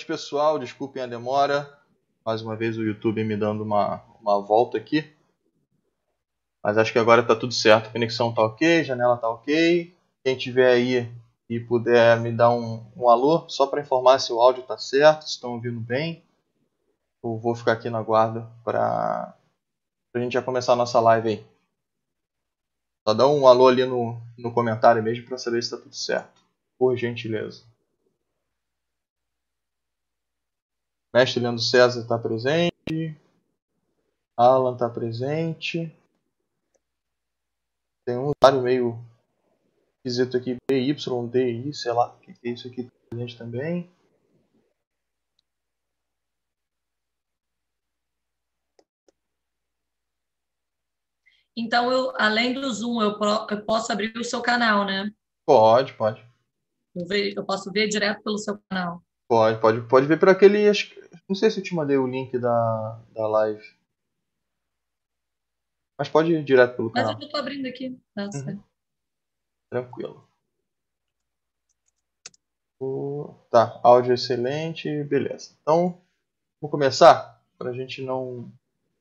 noite, pessoal. Desculpem a demora. Mais uma vez o YouTube me dando uma, uma volta aqui. Mas acho que agora está tudo certo. A conexão está ok, janela está ok. Quem tiver aí e puder me dar um, um alô, só para informar se o áudio está certo, se estão ouvindo bem. Eu vou ficar aqui na guarda para a gente já começar a nossa live aí. Só dá um alô ali no, no comentário mesmo para saber se está tudo certo. Por gentileza. Mestre Leandro César está presente. Alan está presente. Tem um usuário meio esquisito aqui, BYDI, sei lá o que é isso aqui presente também. Então, eu, além do Zoom, eu, eu posso abrir o seu canal, né? Pode, pode. Eu, eu posso ver direto pelo seu canal. Pode, pode, pode ver por aquele. Acho, não sei se eu te mandei o link da, da live. Mas pode ir direto pelo canal. Mas eu estou abrindo aqui. Tá uhum. Tranquilo. O... Tá, áudio excelente, beleza. Então, vamos começar? Para a gente não.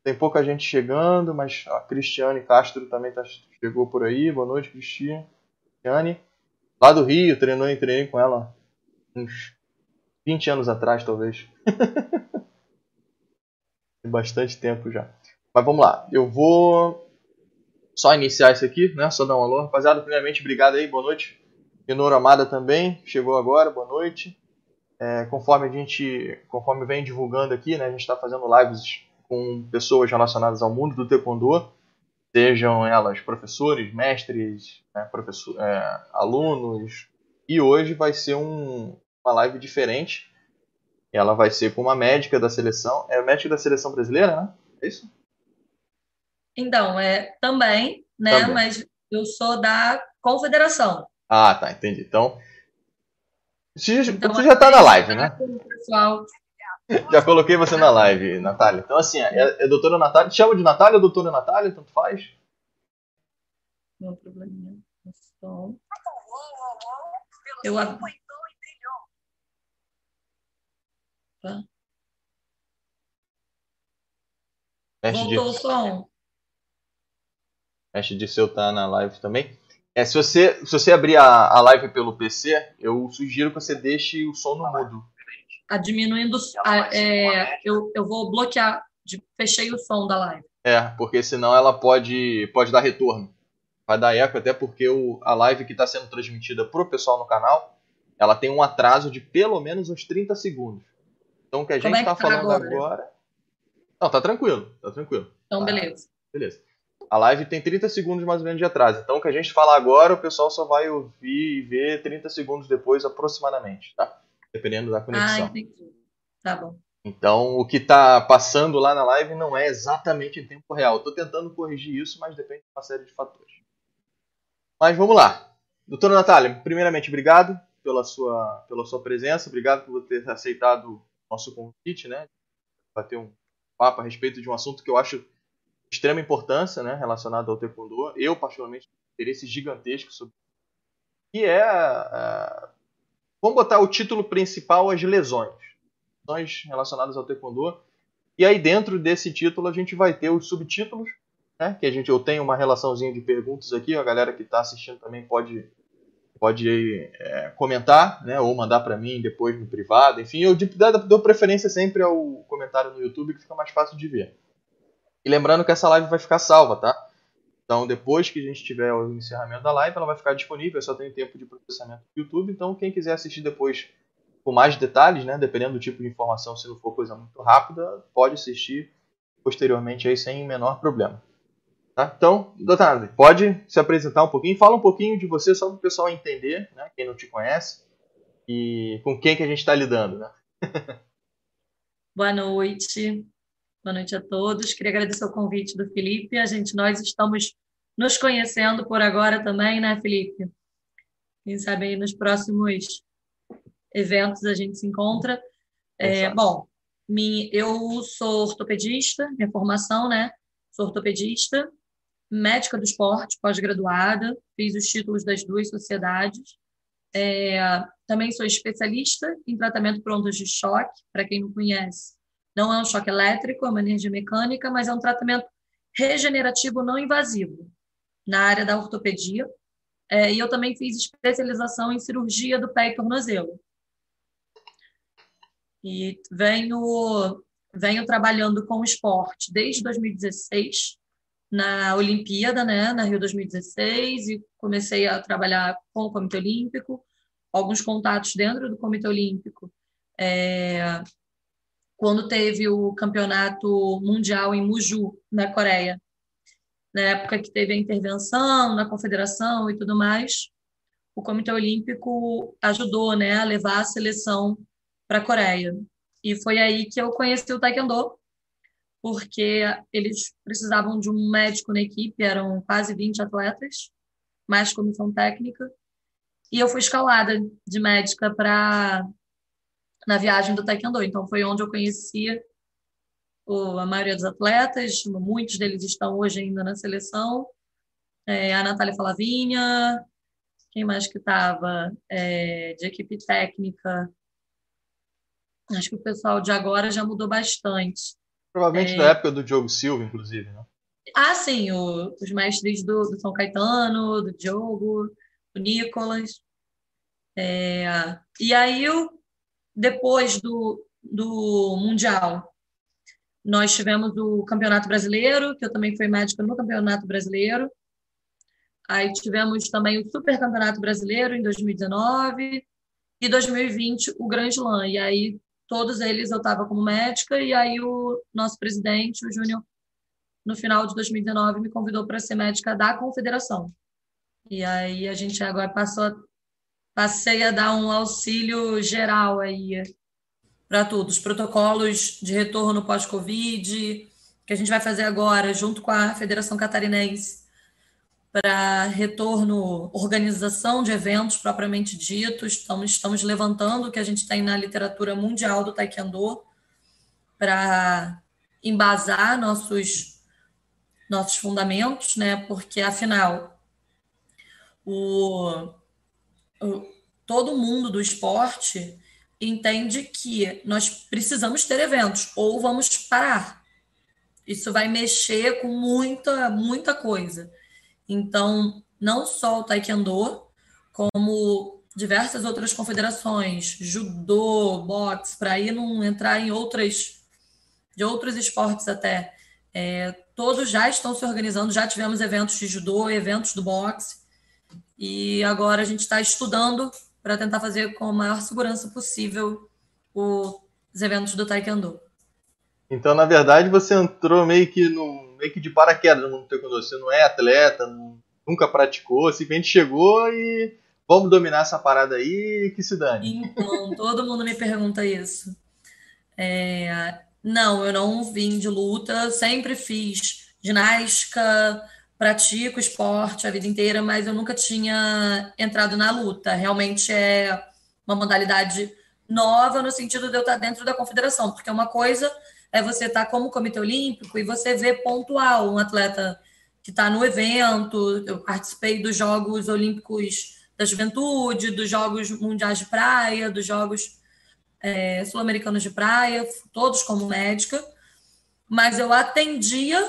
Tem pouca gente chegando, mas a Cristiane Castro também tá... chegou por aí. Boa noite, Cristiane. Lá do Rio, treinou e treinei com ela uns 20 anos atrás, talvez. Tem bastante tempo já. Mas vamos lá. Eu vou só iniciar isso aqui, né? Só dar um alô. Rapaziada, primeiramente, obrigado aí, boa noite. Minora Amada também, chegou agora, boa noite. É, conforme a gente, conforme vem divulgando aqui, né? A gente está fazendo lives com pessoas relacionadas ao mundo do Taekwondo, sejam elas professores, mestres, né, professor, é, alunos. E hoje vai ser um, uma live diferente. Ela vai ser com uma médica da seleção. É médica da seleção brasileira, né? É isso? Então, é também, né? Também. Mas eu sou da confederação. Ah, tá, entendi. Então, você, então, você já está na live, né? Pessoal. Já coloquei você na live, Natália. Então, assim, é, é doutora Natália. Te chama de Natália ou doutora Natália? Tanto faz? Não probleminha. Eu Tá. Voltou o som. Mestre de seu tá na live também. É, se, você, se você abrir a, a live pelo PC, eu sugiro que você deixe o som no mudo. A diminuindo. A, é, eu, eu vou bloquear. De, fechei o som da live. É, porque senão ela pode, pode dar retorno. Vai dar eco, até porque o, a live que está sendo transmitida para o pessoal no canal, ela tem um atraso de pelo menos uns 30 segundos. Então o que a gente está é tá falando agora? agora. Não, tá tranquilo, tá tranquilo. Então, tá, beleza. Beleza. A live tem 30 segundos mais ou menos de atraso. Então, o que a gente falar agora, o pessoal só vai ouvir e ver 30 segundos depois, aproximadamente, tá? Dependendo da conexão. Ah, entendi. Tá bom. Então, o que está passando lá na live não é exatamente em tempo real. Estou tentando corrigir isso, mas depende de uma série de fatores. Mas vamos lá. Doutora Natália, primeiramente, obrigado pela sua, pela sua presença. Obrigado por ter aceitado nosso convite, né? Bater um papo a respeito de um assunto que eu acho extrema importância, né, relacionado ao taekwondo. Eu, particularmente, tenho interesse gigantesco sobre que é, é, vamos botar o título principal as lesões, lesões relacionadas ao taekwondo. E aí dentro desse título a gente vai ter os subtítulos, né, que a gente eu tenho uma relaçãozinha de perguntas aqui, a galera que está assistindo também pode pode é, comentar, né, ou mandar para mim depois no privado, enfim, eu dou preferência sempre ao comentário no YouTube que fica mais fácil de ver. E lembrando que essa live vai ficar salva, tá? Então, depois que a gente tiver o encerramento da live, ela vai ficar disponível, só tem tempo de processamento do YouTube. Então, quem quiser assistir depois com mais detalhes, né, dependendo do tipo de informação, se não for coisa muito rápida, pode assistir posteriormente aí sem menor problema. Tá? Então, doutora pode se apresentar um pouquinho, fala um pouquinho de você só para o pessoal entender, né, quem não te conhece, e com quem que a gente está lidando. Né? Boa noite. Boa noite a todos. Queria agradecer o convite do Felipe. A gente, nós estamos nos conhecendo por agora também, né, Felipe? Quem sabe aí nos próximos eventos a gente se encontra. É, bom, eu sou ortopedista, minha formação, né? Sou ortopedista, médica do esporte, pós-graduada, fiz os títulos das duas sociedades. É, também sou especialista em tratamento por ondas de choque. Para quem não conhece, não é um choque elétrico, é uma energia mecânica, mas é um tratamento regenerativo não invasivo na área da ortopedia. É, e eu também fiz especialização em cirurgia do pé e tornozelo. E venho, venho trabalhando com esporte desde 2016, na Olimpíada, né, na Rio 2016, e comecei a trabalhar com o Comitê Olímpico, alguns contatos dentro do Comitê Olímpico. É, quando teve o campeonato mundial em Muju, na Coreia, na época que teve a intervenção na confederação e tudo mais, o Comitê Olímpico ajudou né, a levar a seleção para a Coreia. E foi aí que eu conheci o Taekwondo, porque eles precisavam de um médico na equipe, eram quase 20 atletas, mais comissão técnica, e eu fui escalada de médica para na viagem do Taekwondo. Então foi onde eu conhecia o, a maioria dos atletas, muitos deles estão hoje ainda na seleção. É, a Natália Falavinha, quem mais que estava é, de equipe técnica? Acho que o pessoal de agora já mudou bastante. Provavelmente é... da época do Diogo Silva, inclusive, né? Ah, sim, o, os mestres do, do, São Caetano, do Diogo, do Nicolas. É, e aí, depois do, do Mundial, nós tivemos o Campeonato Brasileiro, que eu também fui médica no Campeonato Brasileiro. Aí tivemos também o Super Campeonato Brasileiro em 2019 e 2020 o Grand Slam. E aí todos eles eu estava como médica, e aí o nosso presidente, o Júnior, no final de 2019, me convidou para ser médica da confederação. E aí a gente agora passou, passei a dar um auxílio geral aí para todos, protocolos de retorno pós-Covid, que a gente vai fazer agora junto com a Federação Catarinense para retorno, organização de eventos propriamente ditos. Estamos, estamos levantando o que a gente tem na literatura mundial do Taekwondo para embasar nossos, nossos fundamentos, né? porque, afinal, o, o, todo mundo do esporte entende que nós precisamos ter eventos ou vamos parar. Isso vai mexer com muita, muita coisa. Então, não só o Taekwondo, como diversas outras confederações, judô, boxe, para ir não entrar em outras de outros esportes até, é, todos já estão se organizando, já tivemos eventos de judô, eventos do boxe, e agora a gente está estudando para tentar fazer com a maior segurança possível os eventos do Taekwondo. Então, na verdade, você entrou meio que no meio que de paraquedas no mundo do taekwondo. Você não é atleta, não, nunca praticou, simplesmente chegou e vamos dominar essa parada aí que se dane. Então, todo mundo me pergunta isso. É, não, eu não vim de luta, sempre fiz ginástica, pratico esporte a vida inteira, mas eu nunca tinha entrado na luta. Realmente é uma modalidade nova no sentido de eu estar dentro da confederação, porque uma coisa é você estar tá como Comitê Olímpico e você vê pontual um atleta que está no evento. Eu participei dos Jogos Olímpicos da Juventude, dos Jogos Mundiais de Praia, dos Jogos é, Sul-Americanos de Praia, todos como médica, mas eu atendia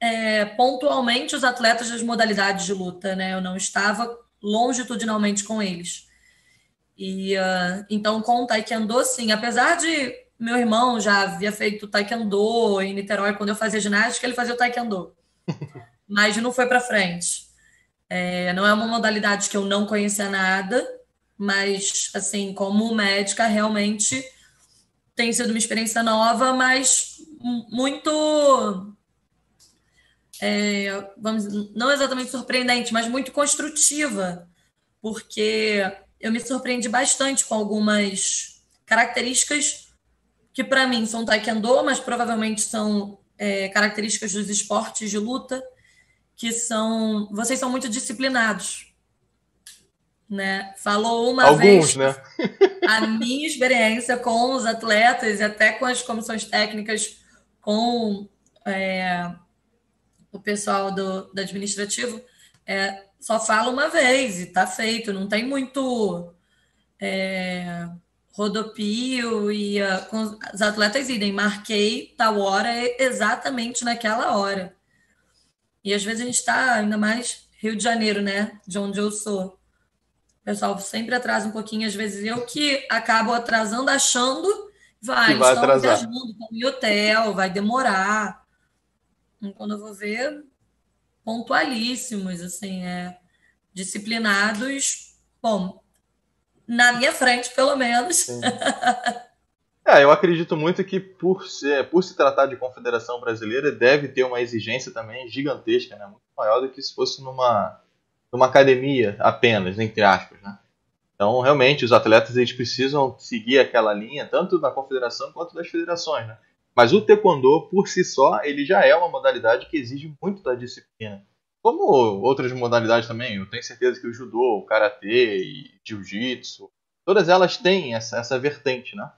é, pontualmente os atletas das modalidades de luta, né? Eu não estava longitudinalmente com eles. E uh, então com o Taekwondo, sim, apesar de meu irmão já havia feito taekwondo em Niterói quando eu fazia ginástica, ele fazia o taekwondo. Mas não foi para frente. É, não é uma modalidade que eu não conhecia nada, mas assim, como médica, realmente tem sido uma experiência nova, mas muito é, vamos, não exatamente surpreendente, mas muito construtiva, porque eu me surpreendi bastante com algumas características que para mim são taekwondo, mas provavelmente são é, características dos esportes de luta, que são vocês são muito disciplinados, né? Falou uma Alguns, vez né? a minha experiência com os atletas e até com as comissões técnicas, com é, o pessoal do, do administrativo, é, só fala uma vez e está feito, não tem muito é, rodopio e uh, com os atletas idem, marquei tal hora exatamente naquela hora. E às vezes a gente está, ainda mais Rio de Janeiro, né? De onde eu sou. O pessoal sempre atrasa um pouquinho, às vezes eu que acabo atrasando, achando, vai, vai estão atrasar. viajando, estão em hotel, vai demorar. E quando eu vou ver, pontualíssimos, assim, é, disciplinados, bom, na minha frente, pelo menos. é, eu acredito muito que por, ser, por se tratar de confederação brasileira, deve ter uma exigência também gigantesca, né? muito maior do que se fosse numa, numa academia apenas, entre aspas. Né? Então, realmente, os atletas eles precisam seguir aquela linha, tanto da confederação quanto das federações. Né? Mas o taekwondo, por si só, ele já é uma modalidade que exige muito da disciplina. Como outras modalidades também, eu tenho certeza que o judô, o karatê e jiu-jitsu, todas elas têm essa, essa vertente, né?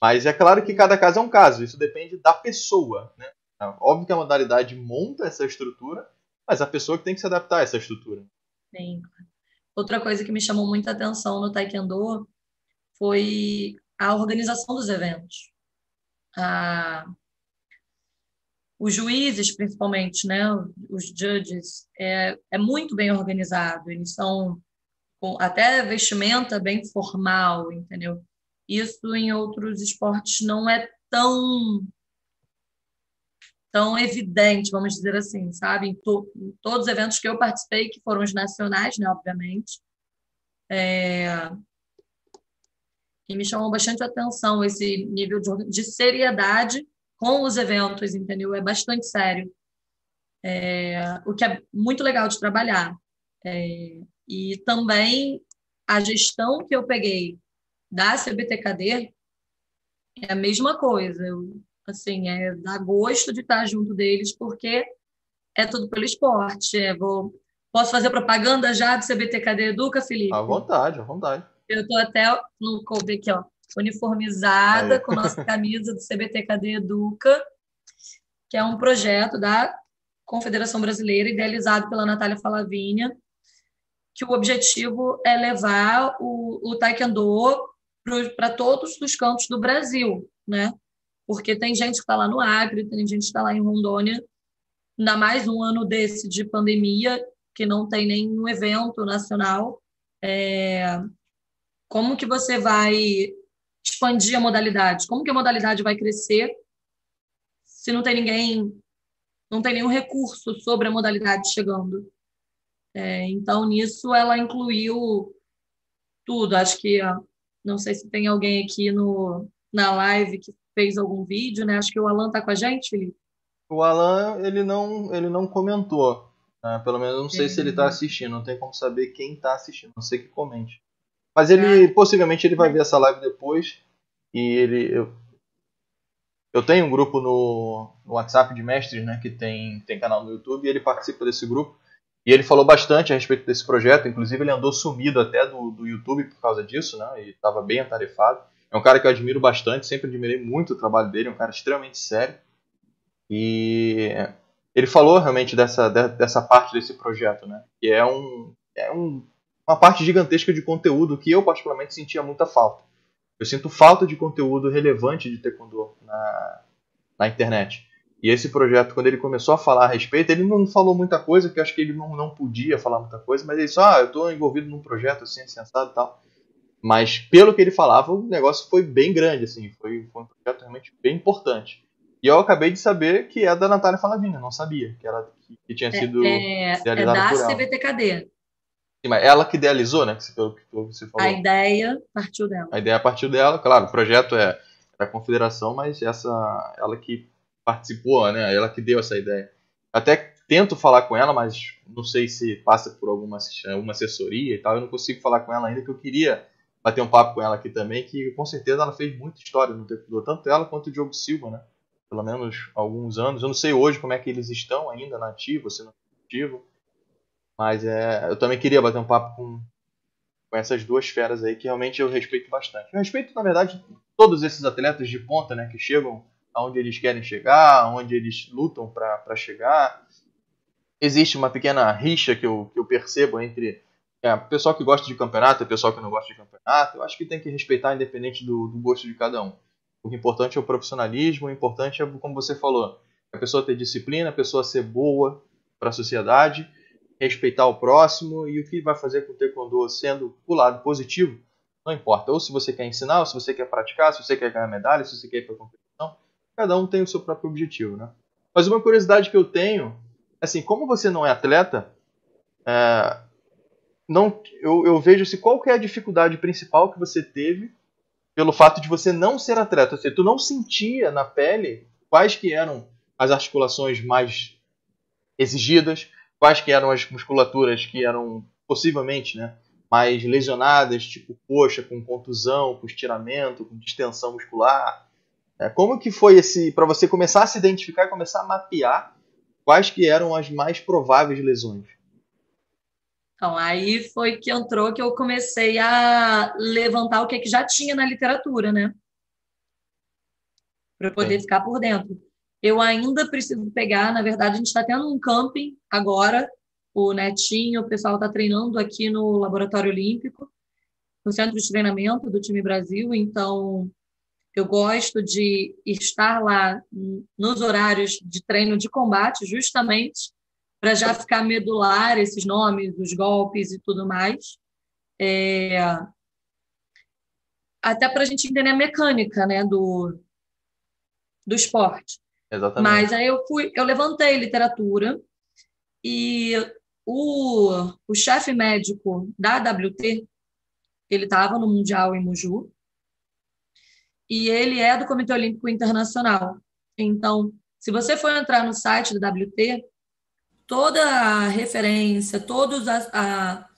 Mas é claro que cada caso é um caso, isso depende da pessoa, né? Óbvio que a modalidade monta essa estrutura, mas a pessoa que tem que se adaptar a essa estrutura. Sim. Outra coisa que me chamou muita atenção no Taekwondo foi a organização dos eventos. A, os juízes, principalmente, né, os judges, é, é muito bem organizado, eles são com até vestimenta bem formal, entendeu? Isso em outros esportes não é tão tão evidente, vamos dizer assim, sabe? Em, to, em todos os eventos que eu participei, que foram os nacionais, né, obviamente, é, e me chamou bastante atenção esse nível de, de seriedade com os eventos, entendeu? É bastante sério. É, o que é muito legal de trabalhar. É, e também a gestão que eu peguei da CBTKD é a mesma coisa. Eu, assim, é dá gosto de estar junto deles, porque é tudo pelo esporte. É, vou, posso fazer propaganda já do CBTKD Educa, Felipe? À vontade, à vontade. Eu estou até no coube aqui, ó uniformizada Aí. com nossa camisa do CBTKD Educa, que é um projeto da Confederação Brasileira, idealizado pela Natália Falavinha, que o objetivo é levar o, o taekwondo para todos os cantos do Brasil, né? Porque tem gente que está lá no Acre, tem gente que está lá em Rondônia, ainda mais um ano desse de pandemia, que não tem nenhum evento nacional. É... Como que você vai expandir a modalidade? Como que a modalidade vai crescer se não tem ninguém, não tem nenhum recurso sobre a modalidade chegando? É, então, nisso, ela incluiu tudo. Acho que, não sei se tem alguém aqui no, na live que fez algum vídeo, né? Acho que o Alan está com a gente, Felipe. O Alan, ele não, ele não comentou. Né? Pelo menos não sei é. se ele está assistindo. Não tem como saber quem está assistindo. Não sei que comente. Mas ele, é. possivelmente, ele vai ver essa live depois. E ele. Eu, eu tenho um grupo no, no, WhatsApp de mestres, né? Que tem, tem canal no YouTube. E ele participa desse grupo. E ele falou bastante a respeito desse projeto. Inclusive, ele andou sumido até do, do YouTube por causa disso, né? E estava bem atarefado. É um cara que eu admiro bastante. Sempre admirei muito o trabalho dele. É um cara extremamente sério. E ele falou realmente dessa, dessa parte desse projeto, né? Que é um, é um uma parte gigantesca de conteúdo que eu particularmente sentia muita falta. Eu sinto falta de conteúdo relevante de taekwondo na, na internet. E esse projeto, quando ele começou a falar a respeito, ele não falou muita coisa, que eu acho que ele não, não podia falar muita coisa, mas ele disse, ah, eu estou envolvido num projeto assim, sensado e tal. Mas pelo que ele falava, o negócio foi bem grande, assim, foi, foi um projeto realmente bem importante. E eu acabei de saber que é da Natália Falavina, não sabia que ela que, que tinha sido é, é, é da CBTKD. Ela que idealizou, né? Que você falou. A ideia partiu dela. A ideia partiu dela, claro. O projeto é da confederação, mas essa, ela que participou, né? Ela que deu essa ideia. Até tento falar com ela, mas não sei se passa por alguma, alguma assessoria e tal. Eu não consigo falar com ela ainda, que eu queria bater um papo com ela aqui também, que com certeza ela fez muita história no Taekwondo, tanto ela quanto o Diogo Silva, né? Pelo menos alguns anos. Eu não sei hoje como é que eles estão ainda na ativa, se não ativo. Mas é, eu também queria bater um papo com, com essas duas feras aí que realmente eu respeito bastante. Eu respeito, na verdade, todos esses atletas de ponta, né, que chegam aonde eles querem chegar, aonde eles lutam para chegar. Existe uma pequena rixa que eu, que eu percebo entre É, pessoal que gosta de campeonato, é pessoal que não gosta de campeonato, eu acho que tem que respeitar independente do, do gosto de cada um. O importante é o profissionalismo, o importante é, como você falou, a pessoa ter disciplina, a pessoa ser boa para a sociedade, respeitar o próximo e o que vai fazer com o taekwondo sendo o lado positivo, não importa. Ou se você quer ensinar, ou se você quer praticar, se você quer ganhar medalha, se você quer ir para competição, cada um tem o seu próprio objetivo, né? Mas uma curiosidade que eu tenho, assim, como você não é atleta, é, não, eu, eu vejo se qual que é a dificuldade principal que você teve pelo fato de você não ser atleta, ou seja, tu não sentia na pele quais que eram as articulações mais exigidas, quais que eram as musculaturas que eram possivelmente, né, mais lesionadas, tipo coxa com contusão, com estiramento, com distensão muscular. É, como que foi esse para você começar a se identificar e começar a mapear quais que eram as mais prováveis lesões? Então, aí foi que entrou que eu comecei a levantar o que, que já tinha na literatura, né? Para poder ficar por dentro. Eu ainda preciso pegar, na verdade, a gente está tendo um camping agora, o Netinho, o pessoal está treinando aqui no Laboratório Olímpico, no centro de treinamento do time Brasil, então eu gosto de estar lá nos horários de treino de combate, justamente para já ficar medular esses nomes, os golpes e tudo mais. É... Até para a gente entender a mecânica né, do, do esporte. Exatamente. Mas aí eu fui, eu levantei literatura e o, o chefe médico da WT, ele estava no Mundial em Muju, e ele é do Comitê Olímpico Internacional. Então, se você for entrar no site da WT, toda a referência, todas as, a,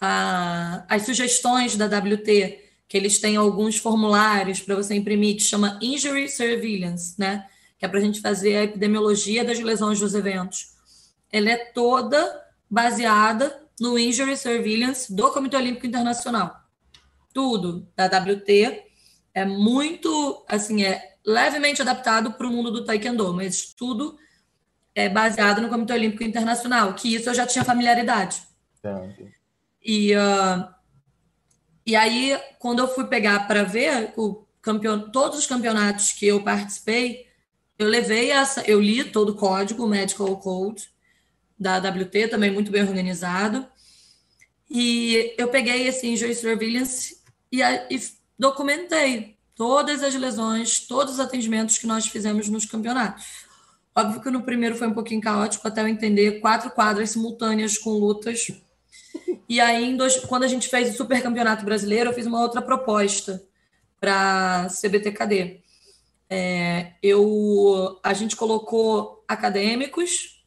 a, as sugestões da WT, que eles têm alguns formulários para você imprimir, que chama Injury Surveillance, né? Que é para a gente fazer a epidemiologia das lesões dos eventos. Ela é toda baseada no Injury Surveillance do Comitê Olímpico Internacional. Tudo da WT é muito, assim, é levemente adaptado para o mundo do Taekwondo, mas tudo é baseado no Comitê Olímpico Internacional, que isso eu já tinha familiaridade. E, uh, e aí, quando eu fui pegar para ver o campeon todos os campeonatos que eu participei, eu levei essa, eu li todo o código, o Medical Code da WT, também muito bem organizado. E eu peguei esse Injury Surveillance e, e documentei todas as lesões, todos os atendimentos que nós fizemos nos campeonatos. Óbvio que no primeiro foi um pouquinho caótico até eu entender quatro quadras simultâneas com lutas. E aí, dois, quando a gente fez o Super Campeonato Brasileiro, eu fiz uma outra proposta para CBTKD. É, eu, a gente colocou acadêmicos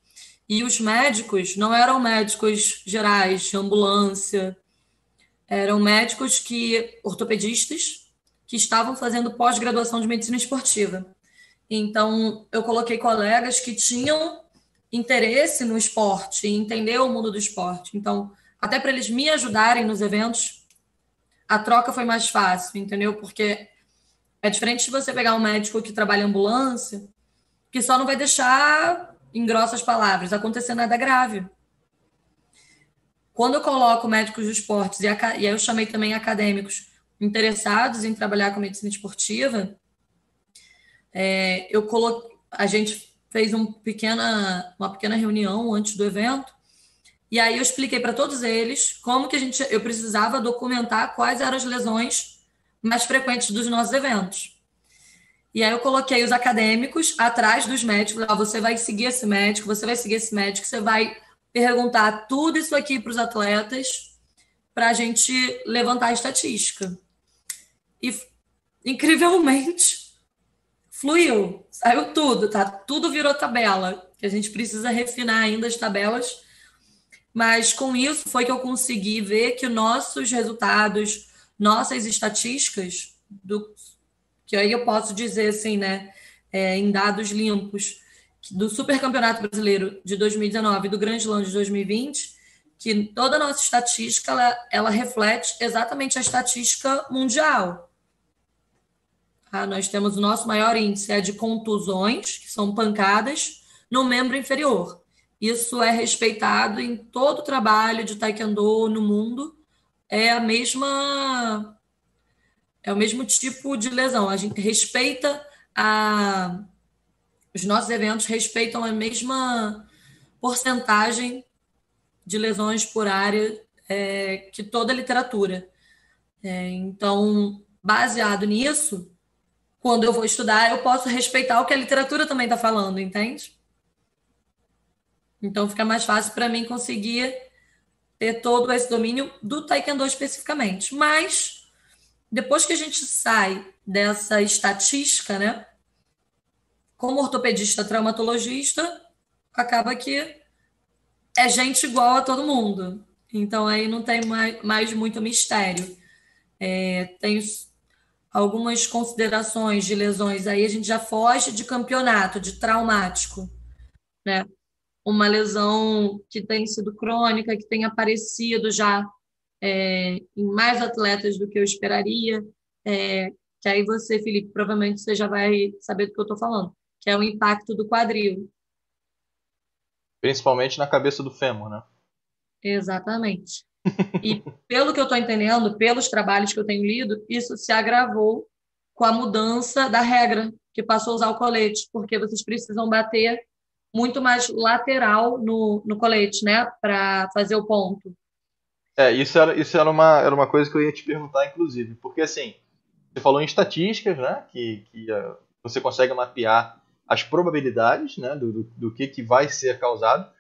e os médicos não eram médicos gerais, de ambulância, eram médicos que ortopedistas que estavam fazendo pós-graduação de medicina esportiva. Então, eu coloquei colegas que tinham interesse no esporte, entender o mundo do esporte. Então, até para eles me ajudarem nos eventos, a troca foi mais fácil, entendeu? Porque é diferente de você pegar um médico que trabalha em ambulância, que só não vai deixar, em grossas palavras, acontecer nada grave. Quando eu coloco médicos de esportes, e, aí eu chamei também acadêmicos interessados em trabalhar com medicina esportiva, é, eu coloquei, a gente fez um pequena, uma pequena reunião antes do evento, e aí eu expliquei para todos eles como que a gente, eu precisava documentar quais eram as lesões mais frequentes dos nossos eventos. E aí eu coloquei os acadêmicos atrás dos médicos. Ah, você vai seguir esse médico, você vai seguir esse médico, você vai perguntar tudo isso aqui para os atletas para a gente levantar a estatística. E incrivelmente fluiu, saiu tudo, tá? Tudo virou tabela, que a gente precisa refinar ainda as tabelas, mas com isso foi que eu consegui ver que nossos resultados, nossas estatísticas, do, que aí eu posso dizer assim, né, é, em dados limpos, do Super Campeonato Brasileiro de 2019 e do Grande Slam de 2020, que toda a nossa estatística ela, ela reflete exatamente a estatística mundial. Tá? Nós temos o nosso maior índice é de contusões, que são pancadas, no membro inferior. isso é respeitado em todo o trabalho de taekwondo no mundo. É a mesma é o mesmo tipo de lesão. A gente respeita a os nossos eventos respeitam a mesma porcentagem de lesões por área é, que toda a literatura. É, então, baseado nisso, quando eu vou estudar, eu posso respeitar o que a literatura também está falando, entende? Então, fica mais fácil para mim conseguir ter todo esse domínio do Taekwondo especificamente. Mas, depois que a gente sai dessa estatística, né? Como ortopedista traumatologista, acaba que é gente igual a todo mundo. Então aí não tem mais, mais muito mistério. É, tem algumas considerações de lesões aí, a gente já foge de campeonato, de traumático. Né? Uma lesão que tem sido crônica, que tem aparecido já é, em mais atletas do que eu esperaria. É, que aí você, Felipe, provavelmente você já vai saber do que eu estou falando, que é o impacto do quadril. Principalmente na cabeça do fêmur, né? Exatamente. E pelo que eu estou entendendo, pelos trabalhos que eu tenho lido, isso se agravou com a mudança da regra, que passou a usar o colete, porque vocês precisam bater muito mais lateral no, no colete, né, para fazer o ponto. É, isso era, isso era, uma, era uma coisa que eu ia te perguntar, inclusive, porque assim, você falou em estatísticas, né, que, que uh, você consegue mapear as probabilidades né, do, do, do, que, que vai ser causado.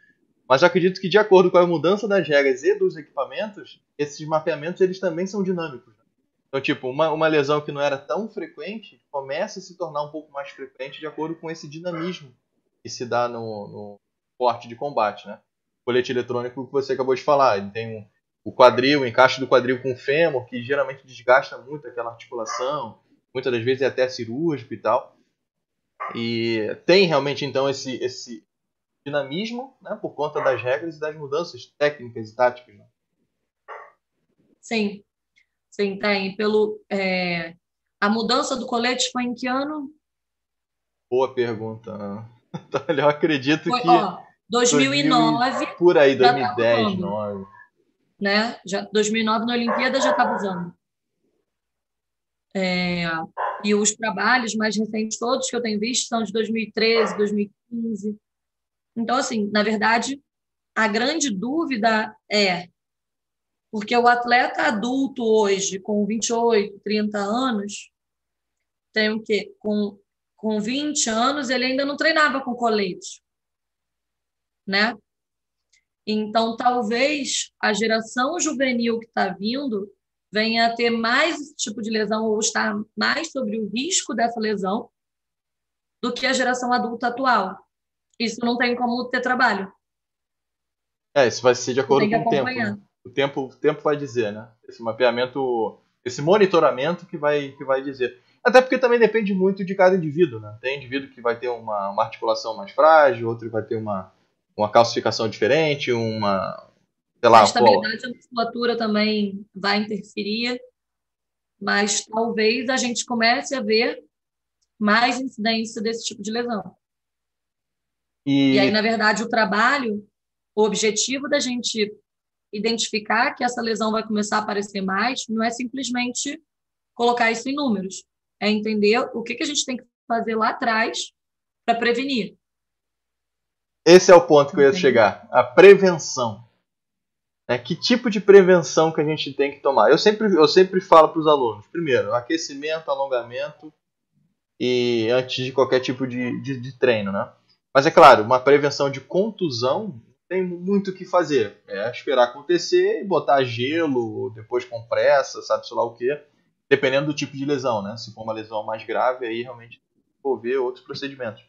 Mas eu acredito que, de acordo com a mudança das regras e dos equipamentos, esses mapeamentos eles também são dinâmicos. Então, tipo, uma, uma lesão que não era tão frequente começa a se tornar um pouco mais frequente de acordo com esse dinamismo que se dá no, no porte de combate. Né? O colete eletrônico que você acabou de falar, ele tem um, o quadril, o encaixe do quadril com o fêmur, que geralmente desgasta muito aquela articulação, muitas das vezes é até cirúrgico e tal. E tem realmente então esse, esse dinamismo né, por conta das regras e das mudanças técnicas e táticas. Né? Sim, sim, tem. Pelo, é... A mudança do colete foi em que ano? Boa pergunta. Eu acredito foi, que. Ó, 2009. 2000, por aí, 2010, 2009. Né? Já, 2009 na Olimpíada já estava usando. É, e os trabalhos mais recentes, todos que eu tenho visto, são de 2013, 2015. Então, assim, na verdade, a grande dúvida é porque o atleta adulto hoje, com 28, 30 anos, tem o quê? Com, com 20 anos, ele ainda não treinava com colete. Né? Então, talvez a geração juvenil que está vindo venha a ter mais esse tipo de lesão ou estar mais sobre o risco dessa lesão do que a geração adulta atual. Isso não tem como ter trabalho. É, isso vai ser de acordo com o tempo. Né? O tempo. O tempo vai dizer, né? Esse mapeamento, esse monitoramento que vai, que vai dizer. Até porque também depende muito de cada indivíduo, né? Tem indivíduo que vai ter uma, uma articulação mais frágil, outro vai ter uma, uma calcificação diferente, uma, lá, a estabilidade da musculatura também vai interferir, mas talvez a gente comece a ver mais incidência desse tipo de lesão. E, e aí, na verdade, o trabalho, o objetivo da gente identificar que essa lesão vai começar a aparecer mais, não é simplesmente colocar isso em números, é entender o que, que a gente tem que fazer lá atrás para prevenir. Esse é o ponto que eu ia chegar, a prevenção. É, que tipo de prevenção que a gente tem que tomar? Eu sempre, eu sempre falo para os alunos, primeiro, aquecimento, alongamento e antes de qualquer tipo de, de, de, treino, né? Mas é claro, uma prevenção de contusão tem muito o que fazer. É esperar acontecer e botar gelo, depois compressa, sabe-se lá o que, dependendo do tipo de lesão, né? Se for uma lesão mais grave, aí realmente envolver outros procedimentos.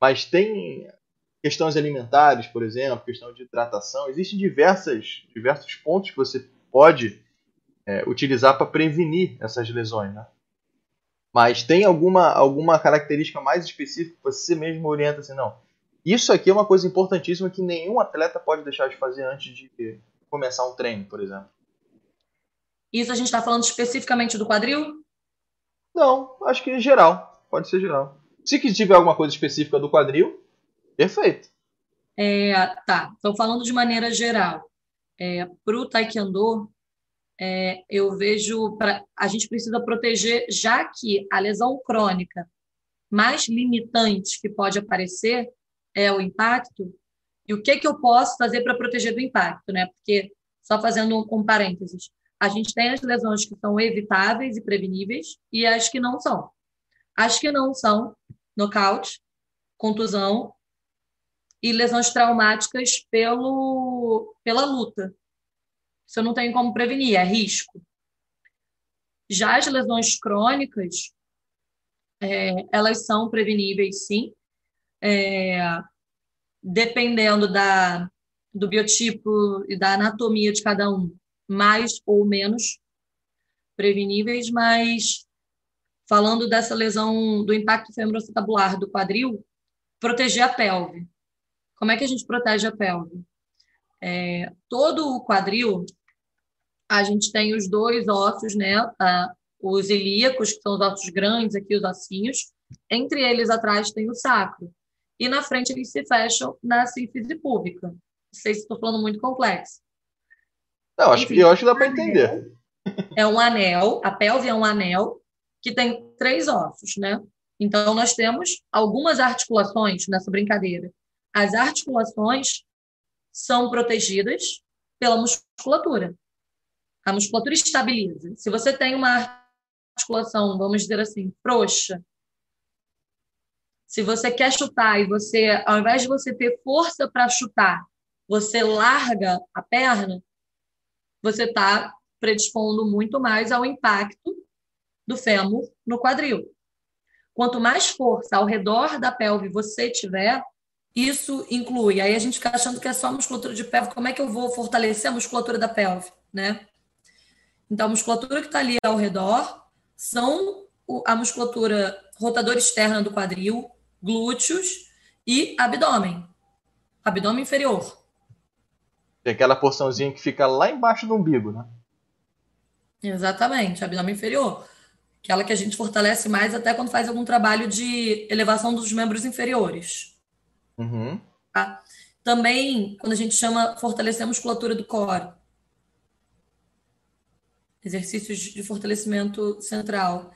Mas tem questões alimentares, por exemplo, questão de hidratação. Existem diversas, diversos pontos que você pode é, utilizar para prevenir essas lesões. Né? Mas tem alguma, alguma característica mais específica que você mesmo orienta assim, não. Isso aqui é uma coisa importantíssima que nenhum atleta pode deixar de fazer antes de começar um treino, por exemplo. Isso a gente está falando especificamente do quadril? Não, acho que geral. Pode ser geral. Se tiver alguma coisa específica do quadril, Perfeito. É, tá, então falando de maneira geral, é, para o Taekwondo, é, eu vejo pra, a gente precisa proteger, já que a lesão crônica mais limitante que pode aparecer é o impacto, e o que, que eu posso fazer para proteger do impacto, né? Porque, só fazendo um, um parênteses, a gente tem as lesões que são evitáveis e preveníveis e as que não são. As que não são nocaute, contusão e lesões traumáticas pelo, pela luta. Isso eu não tenho como prevenir, é risco. Já as lesões crônicas, é, elas são preveníveis, sim, é, dependendo da, do biotipo e da anatomia de cada um, mais ou menos preveníveis, mas falando dessa lesão do impacto femoroacetabular do quadril, proteger a pelve. Como é que a gente protege a pelve? É, todo o quadril, a gente tem os dois ossos, né? os ilíacos, que são os ossos grandes aqui, os ossinhos. Entre eles, atrás, tem o sacro. E na frente, eles se fecham na síntese pública. Não sei se estou falando muito complexo. Não, acho Enfim, que, eu acho que dá para entender. É um anel, a pelve é um anel que tem três ossos, né? Então, nós temos algumas articulações nessa brincadeira. As articulações são protegidas pela musculatura. A musculatura estabiliza. Se você tem uma articulação, vamos dizer assim, frouxa, se você quer chutar e você, ao invés de você ter força para chutar, você larga a perna, você está predispondo muito mais ao impacto do fêmur no quadril. Quanto mais força ao redor da pelve você tiver, isso inclui. Aí a gente fica achando que é só musculatura de pelve. Como é que eu vou fortalecer a musculatura da pelve, né? Então, a musculatura que está ali ao redor são a musculatura rotadora externa do quadril, glúteos e abdômen. Abdômen inferior. É aquela porçãozinha que fica lá embaixo do umbigo, né? Exatamente, abdômen inferior. Aquela que a gente fortalece mais até quando faz algum trabalho de elevação dos membros inferiores. Uhum. Tá? Também, quando a gente chama fortalecer a musculatura do core. Exercícios de fortalecimento central.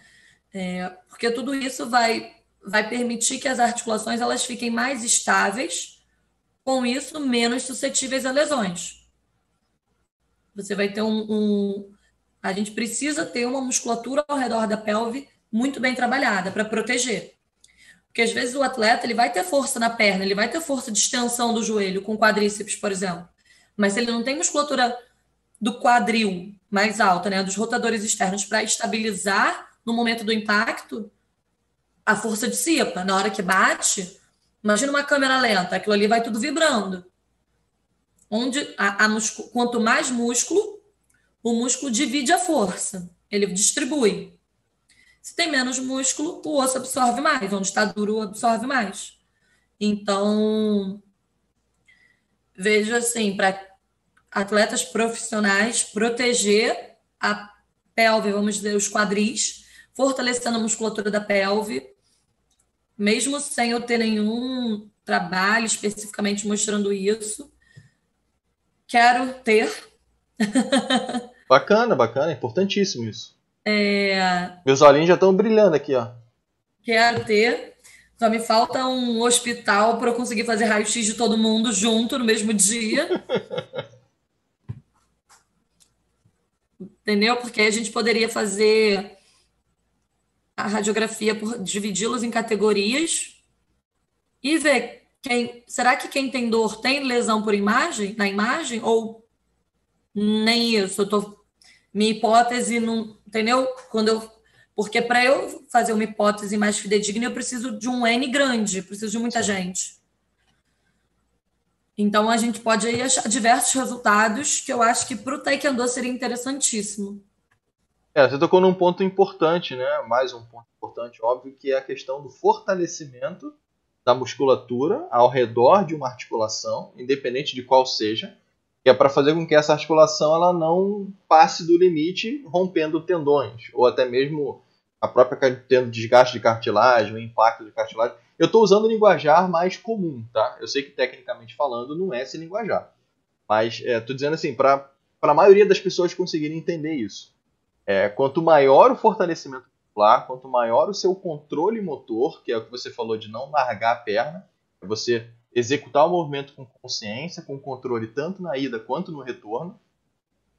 É, porque tudo isso vai, vai permitir que as articulações elas fiquem mais estáveis, com isso, menos suscetíveis a lesões. Você vai ter um, um a gente precisa ter uma musculatura ao redor da pelve muito bem trabalhada para proteger. Porque às vezes o atleta ele vai ter força na perna, ele vai ter força de extensão do joelho com quadríceps, por exemplo. Mas se ele não tem musculatura do quadril mais alta, né, dos rotadores externos para estabilizar no momento do impacto, a força dissipa. Na hora que bate, imagina uma câmera lenta, aquilo ali vai tudo vibrando. Onde a, a quanto mais músculo, o músculo divide a força, ele distribui. Se tem menos músculo, o osso absorve mais, onde está duro, absorve mais. Então, vejo assim, para atletas profissionais, proteger a pelve, vamos dizer, os quadris, fortalecendo a musculatura da pelve, mesmo sem eu ter nenhum trabalho especificamente mostrando isso. Quero ter. Bacana, bacana, importantíssimo isso. É... Meus olhinhos já estão brilhando aqui, ó. Quero ter. Só me falta um hospital para eu conseguir fazer raio-x de todo mundo junto no mesmo dia. Entendeu? Porque a gente poderia fazer a radiografia por dividi-los em categorias e ver quem será que quem tem dor tem lesão por imagem na imagem ou nem isso eu tô minha hipótese não. Entendeu? Quando eu. Porque para eu fazer uma hipótese mais fidedigna, eu preciso de um N grande, preciso de muita gente. Então a gente pode aí achar diversos resultados que eu acho que para o Taekwondo seria interessantíssimo. É, você tocou num ponto importante, né? Mais um ponto importante, óbvio, que é a questão do fortalecimento da musculatura ao redor de uma articulação, independente de qual seja, que é para fazer com que essa articulação ela não passe do limite, rompendo tendões, ou até mesmo a própria tendo desgaste de cartilagem, o impacto de cartilagem. Eu estou usando o linguajar mais comum, tá? Eu sei que tecnicamente falando não é esse linguajar. Mas estou é, dizendo assim, para a maioria das pessoas conseguirem entender isso. É, quanto maior o fortalecimento muscular, quanto maior o seu controle motor, que é o que você falou de não largar a perna, é você executar o movimento com consciência, com controle tanto na ida quanto no retorno.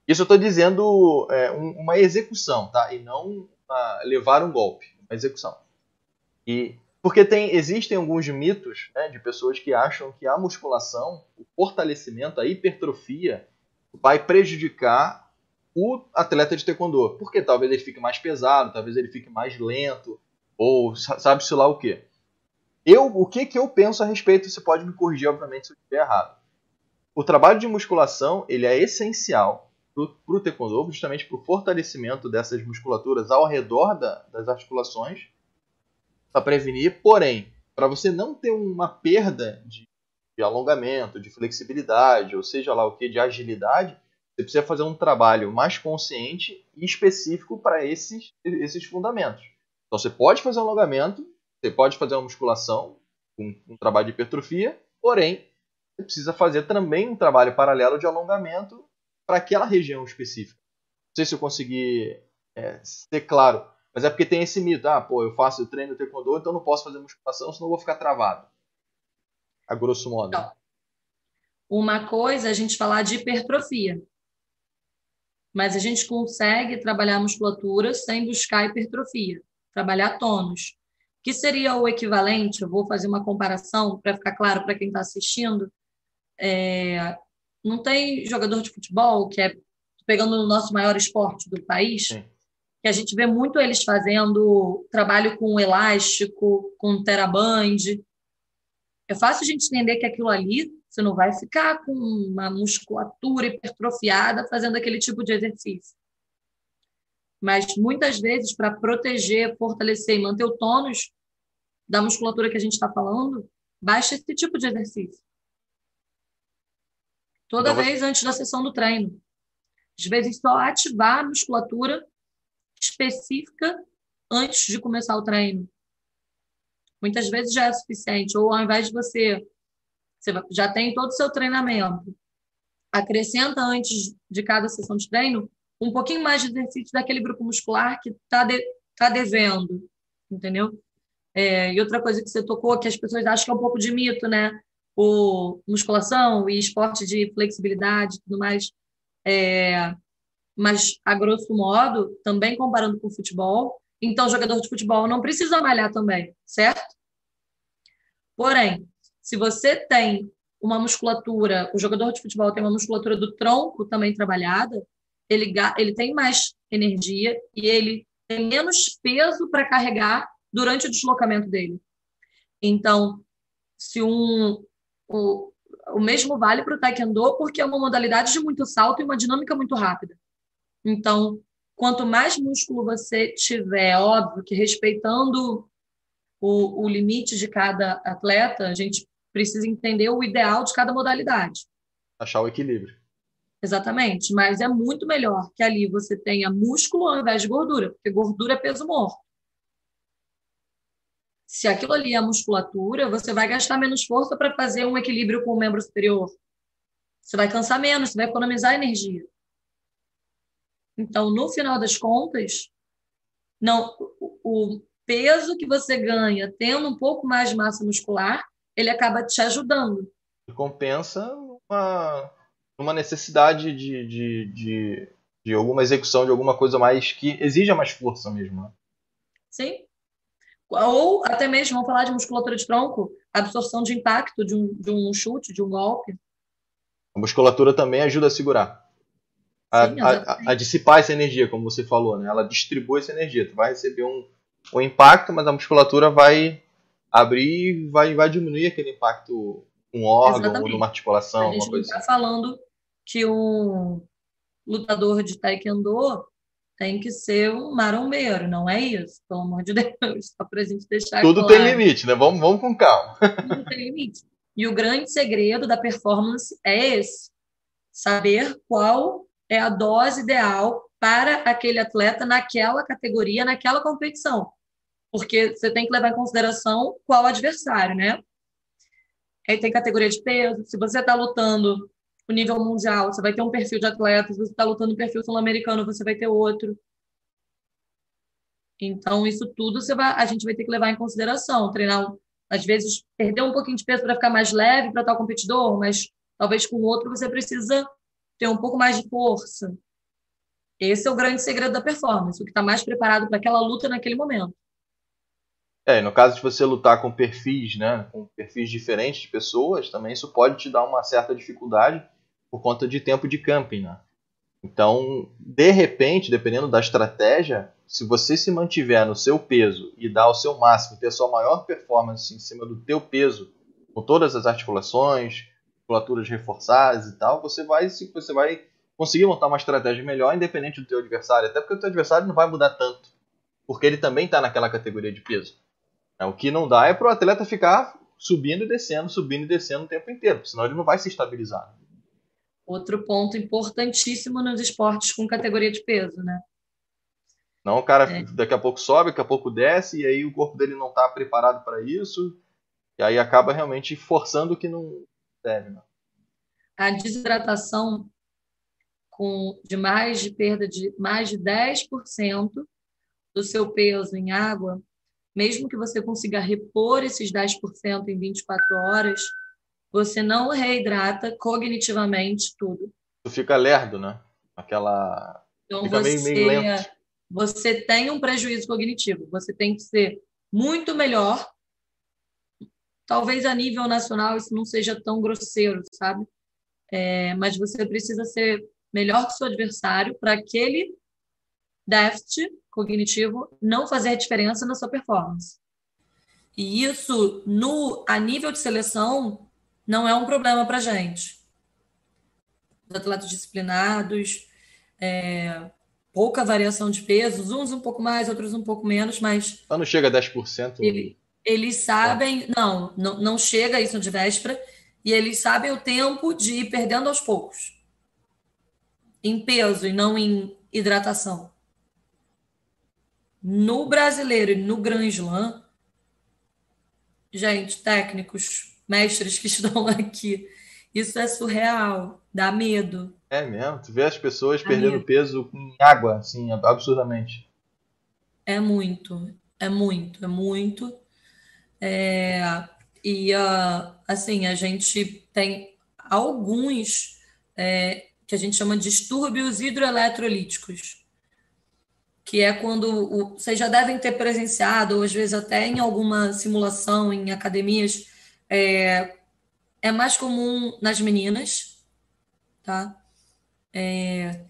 Isso eu estou dizendo é, um, uma execução, tá? E não uma, levar um golpe, uma execução. E porque tem, existem alguns mitos né, de pessoas que acham que a musculação, o fortalecimento, a hipertrofia, vai prejudicar o atleta de taekwondo. Porque talvez ele fique mais pesado, talvez ele fique mais lento, ou sabe-se lá o quê. Eu, o que, que eu penso a respeito, você pode me corrigir, obviamente, se eu estiver errado. O trabalho de musculação ele é essencial para o taekwondo, justamente para o fortalecimento dessas musculaturas ao redor da, das articulações, para prevenir. Porém, para você não ter uma perda de, de, alongamento, de flexibilidade, ou seja lá o que, de agilidade, você precisa fazer um trabalho mais consciente e específico para esses, esses fundamentos. Então você pode fazer um alongamento, você pode fazer uma musculação, um, um trabalho de hipertrofia, porém, você precisa fazer também um trabalho paralelo de alongamento para aquela região específica. Não sei se eu consegui é, ser claro, mas é porque tem esse mito. Ah, pô, eu faço eu treino taekwondo, então não posso fazer musculação, senão eu vou ficar travado. A grosso modo. Não. Uma coisa é a gente falar de hipertrofia. Mas a gente consegue trabalhar a musculatura sem buscar hipertrofia, trabalhar tônus que seria o equivalente, eu vou fazer uma comparação para ficar claro para quem está assistindo. É, não tem jogador de futebol que é pegando o nosso maior esporte do país, Sim. que a gente vê muito eles fazendo trabalho com elástico, com teraband. É fácil a gente entender que aquilo ali você não vai ficar com uma musculatura hipertrofiada fazendo aquele tipo de exercício. Mas muitas vezes, para proteger, fortalecer e manter o tônus da musculatura que a gente está falando, baixa esse tipo de exercício. Toda então, vez antes da sessão do treino. Às vezes, só ativar a musculatura específica antes de começar o treino. Muitas vezes já é suficiente. Ou ao invés de você, você já tem todo o seu treinamento, acrescenta antes de cada sessão de treino um pouquinho mais de exercício daquele grupo muscular que está de, tá devendo, entendeu? É, e outra coisa que você tocou, que as pessoas acham que é um pouco de mito, né? O musculação e esporte de flexibilidade e tudo mais. É, mas, a grosso modo, também comparando com o futebol, então, jogador de futebol não precisa malhar também, certo? Porém, se você tem uma musculatura, o jogador de futebol tem uma musculatura do tronco também trabalhada, ele, ele tem mais energia e ele tem menos peso para carregar durante o deslocamento dele. Então, se um o, o mesmo vale para o taekwondo porque é uma modalidade de muito salto e uma dinâmica muito rápida. Então, quanto mais músculo você tiver, óbvio que respeitando o, o limite de cada atleta, a gente precisa entender o ideal de cada modalidade. Achar o equilíbrio. Exatamente, mas é muito melhor que ali você tenha músculo ao invés de gordura, porque gordura é peso morto. Se aquilo ali é musculatura, você vai gastar menos força para fazer um equilíbrio com o membro superior. Você vai cansar menos, você vai economizar energia. Então, no final das contas, não, o peso que você ganha tendo um pouco mais de massa muscular, ele acaba te ajudando. Compensa uma, uma necessidade de, de, de, de alguma execução de alguma coisa mais que exija mais força mesmo. Né? Sim. Ou até mesmo, vamos falar de musculatura de tronco, absorção de impacto de um, de um chute, de um golpe. A musculatura também ajuda a segurar. A, Sim, a, a, dissipar essa energia, como você falou, né? Ela distribui essa energia. Tu vai receber um, um impacto, mas a musculatura vai abrir vai, vai diminuir aquele impacto um órgão Exatamente. ou numa articulação, a gente coisa está assim. falando que um lutador de taekwondo tem que ser um marombeiro, não é isso? Pelo amor de Deus, só para a gente deixar Tudo claro. tem limite, né? Vamos, vamos com calma. Tudo tem limite. E o grande segredo da performance é esse: saber qual é a dose ideal para aquele atleta naquela categoria, naquela competição. Porque você tem que levar em consideração qual adversário, né? Aí tem categoria de peso. Se você está lutando o nível mundial, você vai ter um perfil de atleta. Se você está lutando no perfil sul-americano, você vai ter outro. Então, isso tudo você vai, a gente vai ter que levar em consideração. Treinar, às vezes, perder um pouquinho de peso para ficar mais leve para tal competidor, mas talvez com o outro você precisa ter um pouco mais de força. Esse é o grande segredo da performance, o que está mais preparado para aquela luta naquele momento. É, no caso de você lutar com perfis, né, com perfis diferentes de pessoas, também isso pode te dar uma certa dificuldade por conta de tempo de camping, né? Então, de repente, dependendo da estratégia, se você se mantiver no seu peso e dar o seu máximo, ter a sua maior performance em cima do teu peso, com todas as articulações, musculaturas reforçadas e tal, você vai, você vai conseguir montar uma estratégia melhor, independente do teu adversário. Até porque o teu adversário não vai mudar tanto, porque ele também está naquela categoria de peso. É, o que não dá é para o atleta ficar subindo e descendo, subindo e descendo o tempo inteiro, senão ele não vai se estabilizar. Outro ponto importantíssimo nos esportes com categoria de peso, né? Não, o cara é. daqui a pouco sobe, daqui a pouco desce, e aí o corpo dele não está preparado para isso, e aí acaba realmente forçando o que não deve. Né? A desidratação com de mais de perda de mais de 10% do seu peso em água, mesmo que você consiga repor esses 10% em 24 horas, você não reidrata cognitivamente tudo. Tu fica lerdo, né? Aquela. Então fica você, meio, meio lento. você tem um prejuízo cognitivo. Você tem que ser muito melhor. Talvez a nível nacional isso não seja tão grosseiro, sabe? É, mas você precisa ser melhor que o seu adversário para aquele déficit cognitivo não fazer diferença na sua performance. E isso, no, a nível de seleção, não é um problema para a gente. Os atletas disciplinados, é, pouca variação de pesos, uns um pouco mais, outros um pouco menos, mas. Só não chega a 10%. Ele, eles sabem, é. não, não, não chega isso de véspera, e eles sabem o tempo de ir perdendo aos poucos em peso e não em hidratação. No brasileiro e no Grand Slam, gente, técnicos, mestres que estão aqui, isso é surreal, dá medo. É mesmo, tu vê as pessoas dá perdendo medo. peso com água, assim, absurdamente. É muito, é muito, é muito. É, e, uh, assim, a gente tem alguns é, que a gente chama de distúrbios hidroeletrolíticos, que é quando o, vocês já devem ter presenciado, ou às vezes até em alguma simulação em academias, é, é mais comum nas meninas, tá? É,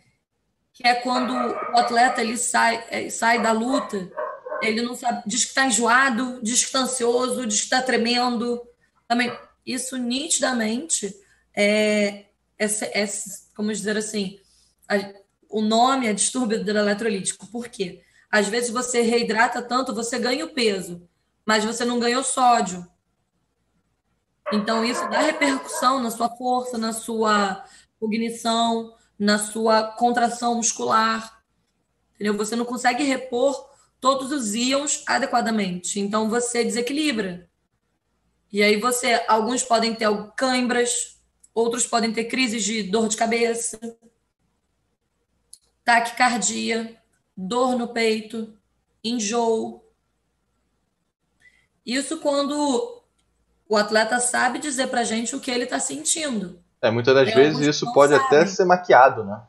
que é quando o atleta ele sai, é, sai da luta, ele não sabe, diz que está enjoado, diz que está ansioso, diz que está tremendo. Também, isso nitidamente é, essa, essa, como dizer assim, a, o nome é distúrbio hidroeletrolítico. Por quê? Às vezes você reidrata tanto, você ganha o peso, mas você não ganha o sódio. Então, isso dá repercussão na sua força, na sua cognição, na sua contração muscular. Entendeu? Você não consegue repor todos os íons adequadamente. Então, você desequilibra. E aí você, alguns podem ter cãibras, Outros podem ter crises de dor de cabeça, taquicardia, dor no peito, enjoo. Isso quando o atleta sabe dizer para gente o que ele está sentindo. É, muitas das Tem vezes isso pode sabem. até ser maquiado, né?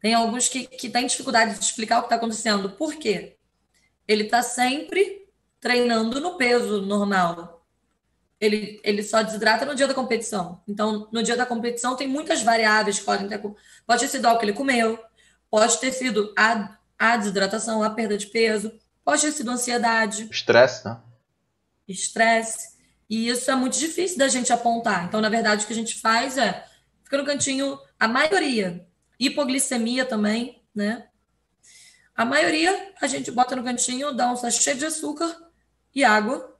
Tem alguns que, que têm dificuldade de explicar o que está acontecendo. Por quê? Ele está sempre treinando no peso normal ele, ele só desidrata no dia da competição. Então, no dia da competição, tem muitas variáveis que podem ter. Pode ter sido algo que ele comeu, pode ter sido a, a desidratação, a perda de peso, pode ter sido ansiedade. Estresse, né? Estresse. E isso é muito difícil da gente apontar. Então, na verdade, o que a gente faz é fica no cantinho, a maioria, hipoglicemia também, né? A maioria a gente bota no cantinho, dá um sachê de açúcar e água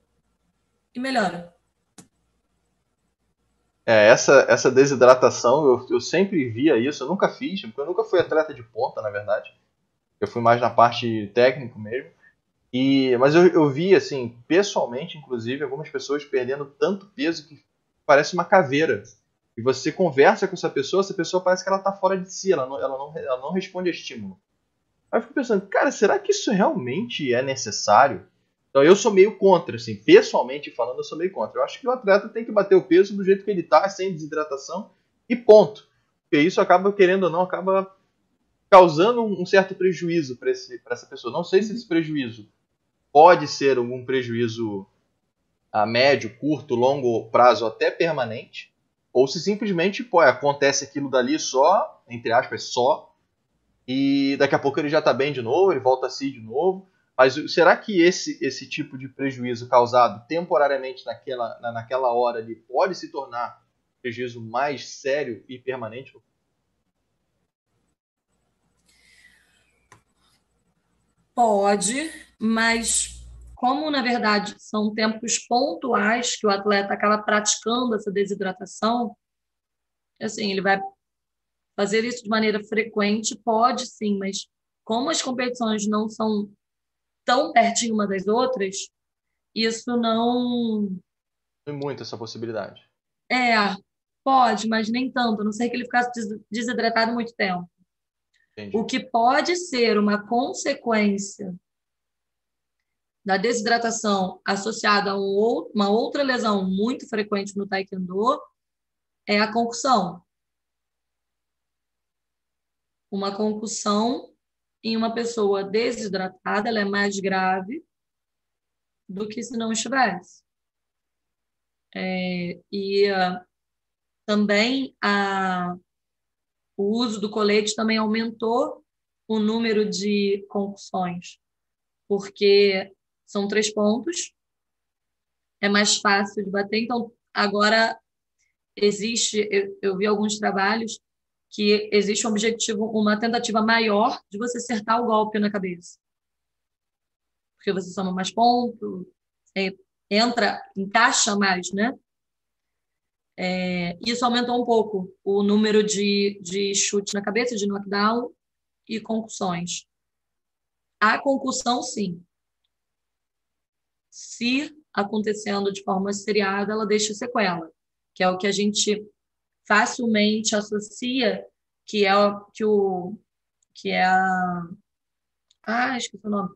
e melhora. É, essa, essa desidratação, eu, eu sempre via isso, eu nunca fiz, porque eu nunca fui atleta de ponta, na verdade. Eu fui mais na parte técnica mesmo. E, mas eu, eu vi, assim, pessoalmente, inclusive, algumas pessoas perdendo tanto peso que parece uma caveira. E você conversa com essa pessoa, essa pessoa parece que ela está fora de si, ela não, ela, não, ela não responde a estímulo. Aí eu fico pensando, cara, será que isso realmente é necessário? Então eu sou meio contra, assim, pessoalmente falando, eu sou meio contra. Eu acho que o atleta tem que bater o peso do jeito que ele está, sem desidratação, e ponto. Porque isso acaba, querendo ou não, acaba causando um certo prejuízo para essa pessoa. Não sei se esse prejuízo pode ser algum prejuízo a médio, curto, longo prazo, até permanente, ou se simplesmente pô, acontece aquilo dali só, entre aspas, só, e daqui a pouco ele já está bem de novo, ele volta a si de novo. Mas será que esse, esse tipo de prejuízo causado temporariamente naquela, naquela hora ele pode se tornar um prejuízo mais sério e permanente? Pode, mas como na verdade são tempos pontuais que o atleta acaba praticando essa desidratação, assim, ele vai fazer isso de maneira frequente, pode sim, mas como as competições não são tão pertinho uma das outras, isso não. Tem muito essa possibilidade. É, pode, mas nem tanto, a não sei que ele ficasse desidratado muito tempo. Entendi. O que pode ser uma consequência da desidratação associada a um, uma outra lesão muito frequente no taekwondo é a concussão. Uma concussão em uma pessoa desidratada, ela é mais grave do que se não estivesse. É, e uh, também a, o uso do colete também aumentou o número de concussões, porque são três pontos, é mais fácil de bater. Então, agora existe, eu, eu vi alguns trabalhos que existe um objetivo, uma tentativa maior de você acertar o golpe na cabeça. Porque você soma mais pontos, é, entra, encaixa mais, né? É, isso aumentou um pouco o número de, de chutes na cabeça, de knockdown e concussões. A concussão, sim. Se acontecendo de forma seriada, ela deixa sequela, que é o que a gente facilmente associa que é o que o que é a ah, esqueci o nome.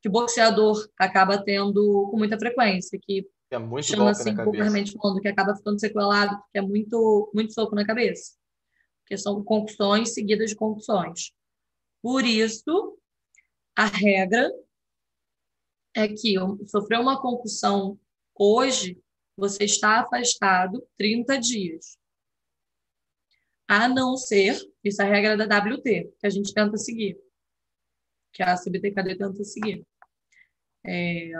Que o boxeador acaba tendo com muita frequência, que é muito chama assim popularmente falando, que acaba ficando sequelado, que é muito, muito soco na cabeça. Porque são concussões seguidas de concussões. Por isso, a regra é que sofreu uma concussão hoje, você está afastado 30 dias a não ser, isso é a regra da WT, que a gente tenta seguir, que a CBTKD tenta seguir. É,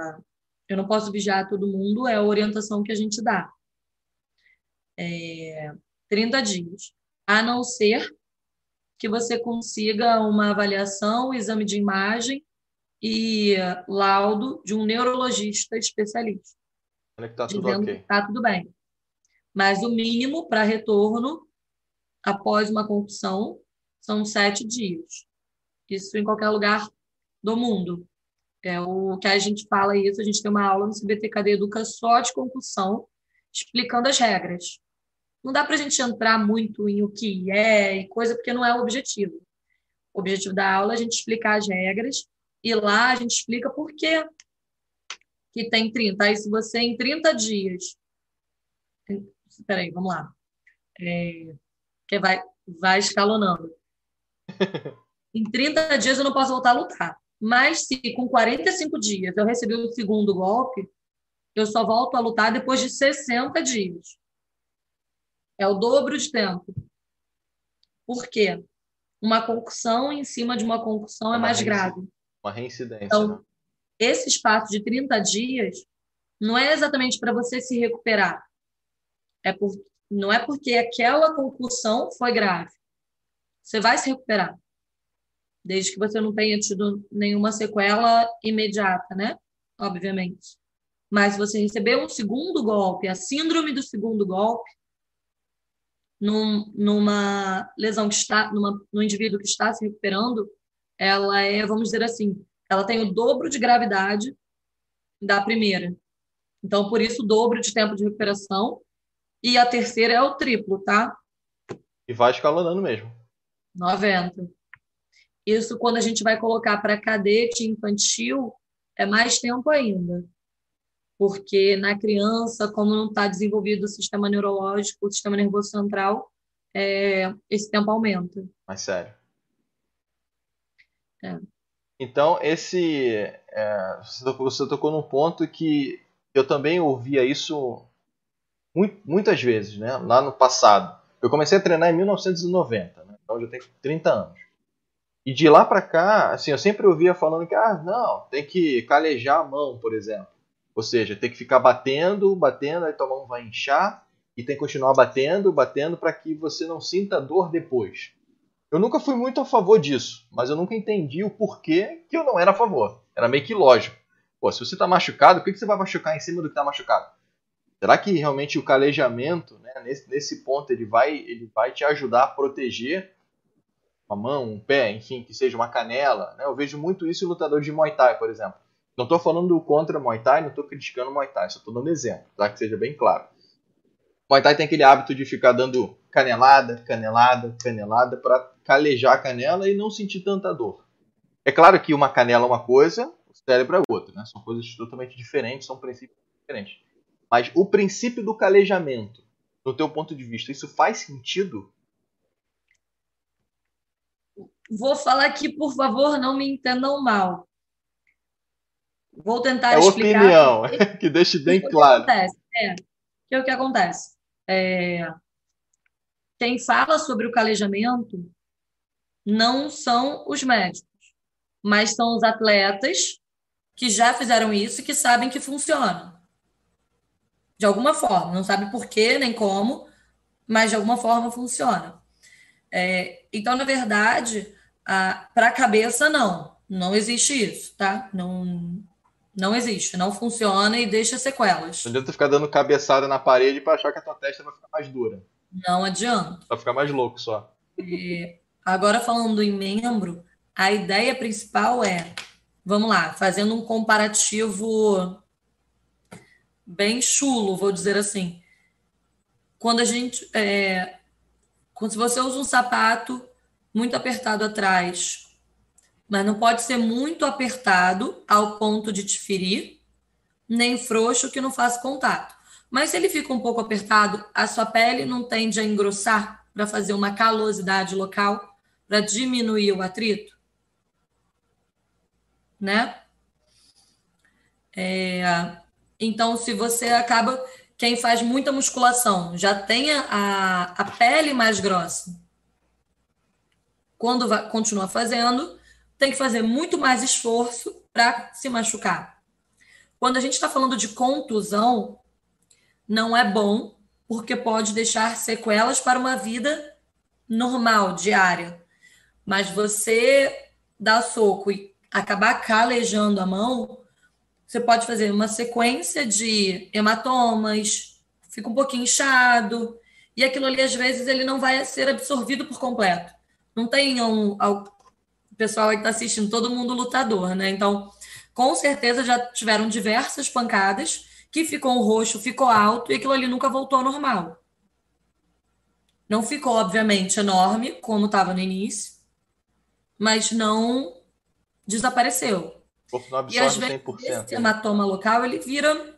eu não posso vigiar todo mundo, é a orientação que a gente dá. É, 30 dias. A não ser que você consiga uma avaliação, exame de imagem e laudo de um neurologista especialista. Olha que tá tudo que tá tudo bem. Mas o mínimo para retorno após uma concussão são sete dias. Isso em qualquer lugar do mundo. É o que a gente fala isso, a gente tem uma aula no CBTKD Educa só de concussão, explicando as regras. Não dá para a gente entrar muito em o que é e coisa, porque não é o objetivo. O objetivo da aula é a gente explicar as regras e lá a gente explica por que que tem 30. Aí, se você em 30 dias. Espera aí, vamos lá. É, que vai, vai escalonando. em 30 dias eu não posso voltar a lutar. Mas se com 45 dias eu recebi o segundo golpe, eu só volto a lutar depois de 60 dias. É o dobro de tempo. Por quê? Uma concussão em cima de uma concussão é mais grave. Uma reincidência. Então, né? esse espaço de 30 dias não é exatamente para você se recuperar. É por, não é porque aquela concussão foi grave. Você vai se recuperar. Desde que você não tenha tido nenhuma sequela imediata, né? Obviamente. Mas se você receber um segundo golpe, a síndrome do segundo golpe, num, numa lesão que está, numa, no indivíduo que está se recuperando, ela é, vamos dizer assim, ela tem o dobro de gravidade da primeira. Então, por isso, o dobro de tempo de recuperação. E a terceira é o triplo, tá? E vai escalonando mesmo. 90. Isso, quando a gente vai colocar para cadete infantil, é mais tempo ainda. Porque na criança, como não está desenvolvido o sistema neurológico, o sistema nervoso central, é, esse tempo aumenta. Mais sério. É. Então, esse. É, você, tocou, você tocou num ponto que eu também ouvia isso muitas vezes, né? Lá no passado. Eu comecei a treinar em 1990, né? então já tenho 30 anos. E de lá para cá, assim, eu sempre ouvia falando que, ah, não, tem que calejar a mão, por exemplo. Ou seja, tem que ficar batendo, batendo, aí tua mão vai inchar, e tem que continuar batendo, batendo para que você não sinta dor depois. Eu nunca fui muito a favor disso, mas eu nunca entendi o porquê que eu não era a favor. Era meio que lógico. Pô, se você está machucado, por que você vai machucar em cima do que está machucado? Será que realmente o calejamento, né, nesse, nesse ponto, ele vai, ele vai te ajudar a proteger uma mão, um pé, enfim, que seja uma canela? Né? Eu vejo muito isso em lutador de Muay Thai, por exemplo. Não estou falando contra Muay Thai, não estou criticando Muay Thai, só estou dando exemplo, para que seja bem claro. Muay Thai tem aquele hábito de ficar dando canelada, canelada, canelada para calejar a canela e não sentir tanta dor. É claro que uma canela é uma coisa, o cérebro é outra, né? São coisas totalmente diferentes, são princípios diferentes. Mas o princípio do calejamento, do teu ponto de vista, isso faz sentido? Vou falar aqui, por favor, não me entendam mal. Vou tentar é explicar. opinião, que, que deixe bem que claro. Acontece. É, que é o que acontece. É, quem fala sobre o calejamento não são os médicos, mas são os atletas que já fizeram isso e que sabem que funciona. De alguma forma, não sabe por quê nem como, mas de alguma forma funciona. É, então, na verdade, para a cabeça, não. Não existe isso, tá? Não, não existe, não funciona e deixa sequelas. Não adianta ficar dando cabeçada na parede para achar que a tua testa vai ficar mais dura. Não adianta. Vai ficar mais louco só. É, agora, falando em membro, a ideia principal é, vamos lá, fazendo um comparativo bem chulo, vou dizer assim. Quando a gente. É, quando se você usa um sapato muito apertado atrás, mas não pode ser muito apertado ao ponto de te ferir, nem frouxo que não faça contato. Mas se ele fica um pouco apertado, a sua pele não tende a engrossar para fazer uma calosidade local, para diminuir o atrito? Né? É, então, se você acaba. Quem faz muita musculação já tem a, a pele mais grossa. Quando vai, continua fazendo, tem que fazer muito mais esforço para se machucar. Quando a gente está falando de contusão, não é bom, porque pode deixar sequelas para uma vida normal, diária. Mas você dar soco e acabar calejando a mão, você pode fazer uma sequência de hematomas, fica um pouquinho inchado, e aquilo ali, às vezes, ele não vai ser absorvido por completo. Não tem um, o pessoal aí que está assistindo, todo mundo lutador, né? Então, com certeza já tiveram diversas pancadas que ficou roxo, ficou alto e aquilo ali nunca voltou ao normal. Não ficou, obviamente, enorme, como estava no início, mas não desapareceu. Não e às vezes 100%, esse hematoma local ele vira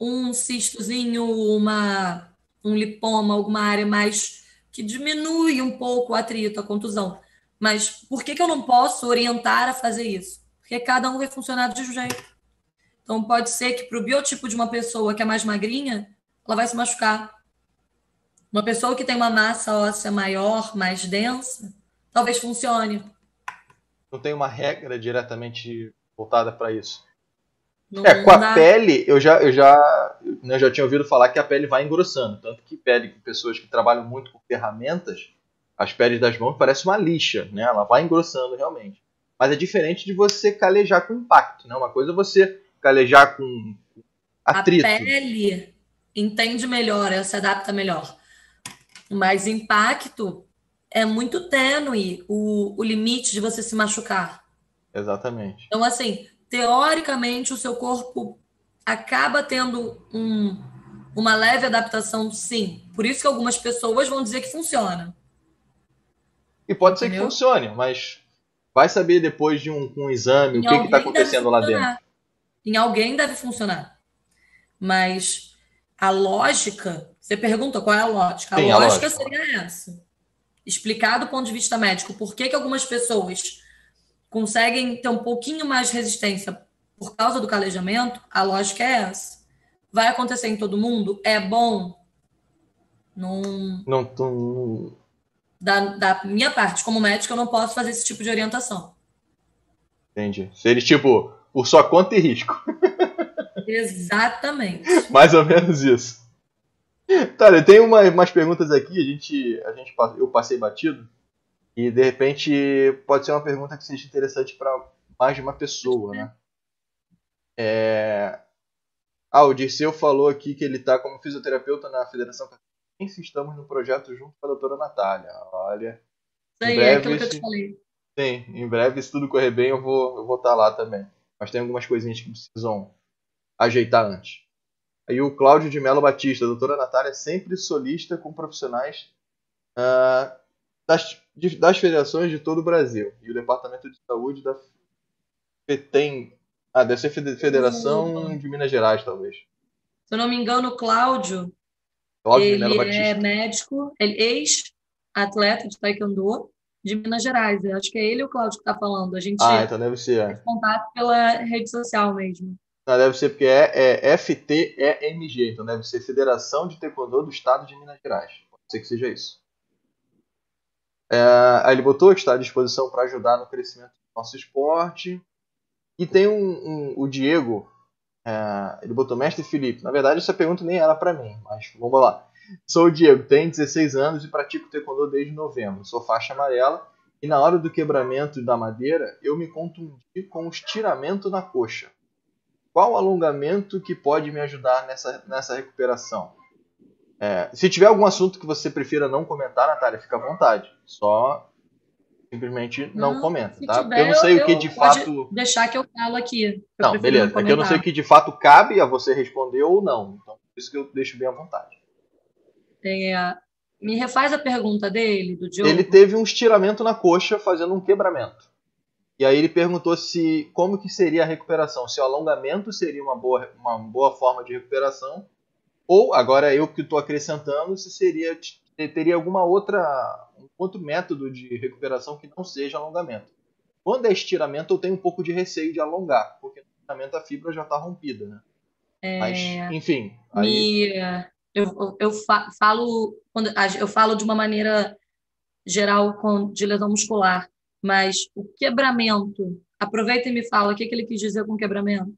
um cistozinho, uma, um lipoma, alguma área mais que diminui um pouco o atrito, a contusão. Mas por que, que eu não posso orientar a fazer isso? Porque cada um vai funcionar de um jeito. Então, pode ser que para o biotipo de uma pessoa que é mais magrinha, ela vai se machucar. Uma pessoa que tem uma massa óssea maior, mais densa, talvez funcione. Não tem uma regra diretamente voltada para isso. Não, é, com a pele, eu já, eu já, né, eu já tinha ouvido falar que a pele vai engrossando. Tanto que pele com pessoas que trabalham muito com ferramentas, as peles das mãos parece uma lixa, né? Ela vai engrossando realmente. Mas é diferente de você calejar com impacto, né? Uma coisa é você calejar com atrito. A pele entende melhor, ela se adapta melhor. Mas impacto é muito tênue o, o limite de você se machucar. Exatamente. Então, assim, teoricamente, o seu corpo acaba tendo um, uma leve adaptação, sim. Por isso que algumas pessoas vão dizer que funciona. E pode ser Entendeu? que funcione, mas vai saber depois de um, um exame em o que está acontecendo lá dentro. Em alguém deve funcionar. Mas a lógica, você pergunta qual é a lógica? A, Sim, lógica, a lógica, seria essa. Explicar do ponto de vista médico por que, que algumas pessoas conseguem ter um pouquinho mais de resistência por causa do calejamento, a lógica é essa. Vai acontecer em todo mundo? É bom? Não. Não, não... Da, da minha parte, como médico, eu não posso fazer esse tipo de orientação. Entendi. Seria tipo, por sua conta e risco. Exatamente. Mais ou menos isso. Tá, eu tenho uma, umas perguntas aqui, a gente, a gente, eu passei batido, e de repente pode ser uma pergunta que seja interessante para mais de uma pessoa, né? É... Ah, o Dirceu falou aqui que ele está como fisioterapeuta na Federação Catarinense estamos no projeto junto com a doutora Natália. Olha. Isso aí, breve, é aquilo que eu te falei. Sim, em breve, se tudo correr bem, eu vou, eu vou estar tá lá também. Mas tem algumas coisinhas que precisam ajeitar antes. Aí o Cláudio de Mello Batista, a doutora Natália, é sempre solista com profissionais uh, das, de, das federações de todo o Brasil. E o Departamento de Saúde da tem. Ah, deve ser Federação de Minas Gerais, talvez. Se eu não me engano, o Cláudio, Cláudio ele é médico, ele ex-atleta de taekwondo de Minas Gerais. Eu acho que é ele o Cláudio que está falando. A gente ah, então deve ser. É. contato pela rede social mesmo. Deve ser porque é, é FTEMG, então deve ser Federação de Taekwondo do Estado de Minas Gerais. Pode ser que seja isso. É, aí ele botou que está à disposição para ajudar no crescimento do nosso esporte. E tem um, um o Diego, é, ele botou Mestre Felipe. Na verdade, essa pergunta nem era para mim, mas vamos lá. Sou o Diego, tenho 16 anos e pratico taekwondo desde novembro. Sou faixa amarela e na hora do quebramento da madeira eu me contundi com um estiramento na coxa. Qual alongamento que pode me ajudar nessa, nessa recuperação? É, se tiver algum assunto que você prefira não comentar, Natália, fica à vontade. Só simplesmente não, não comenta, tá? Tiver, eu não sei eu, o que de fato. Deixar que eu falo aqui. Não, beleza. É que eu não sei o que de fato cabe a você responder ou não. Então, por isso que eu deixo bem à vontade. É, me refaz a pergunta dele, do Diogo. Ele teve um estiramento na coxa fazendo um quebramento. E aí ele perguntou se como que seria a recuperação, se o alongamento seria uma boa, uma boa forma de recuperação, ou agora eu que estou acrescentando, se seria teria alguma outra um outro método de recuperação que não seja alongamento. Quando é estiramento, eu tenho um pouco de receio de alongar, porque no estiramento a fibra já está rompida, né? É... Mas, enfim. Aí... Me... Eu, eu falo quando eu falo de uma maneira geral com, de lesão muscular. Mas o quebramento, aproveita e me fala o que, que ele quis dizer com quebramento.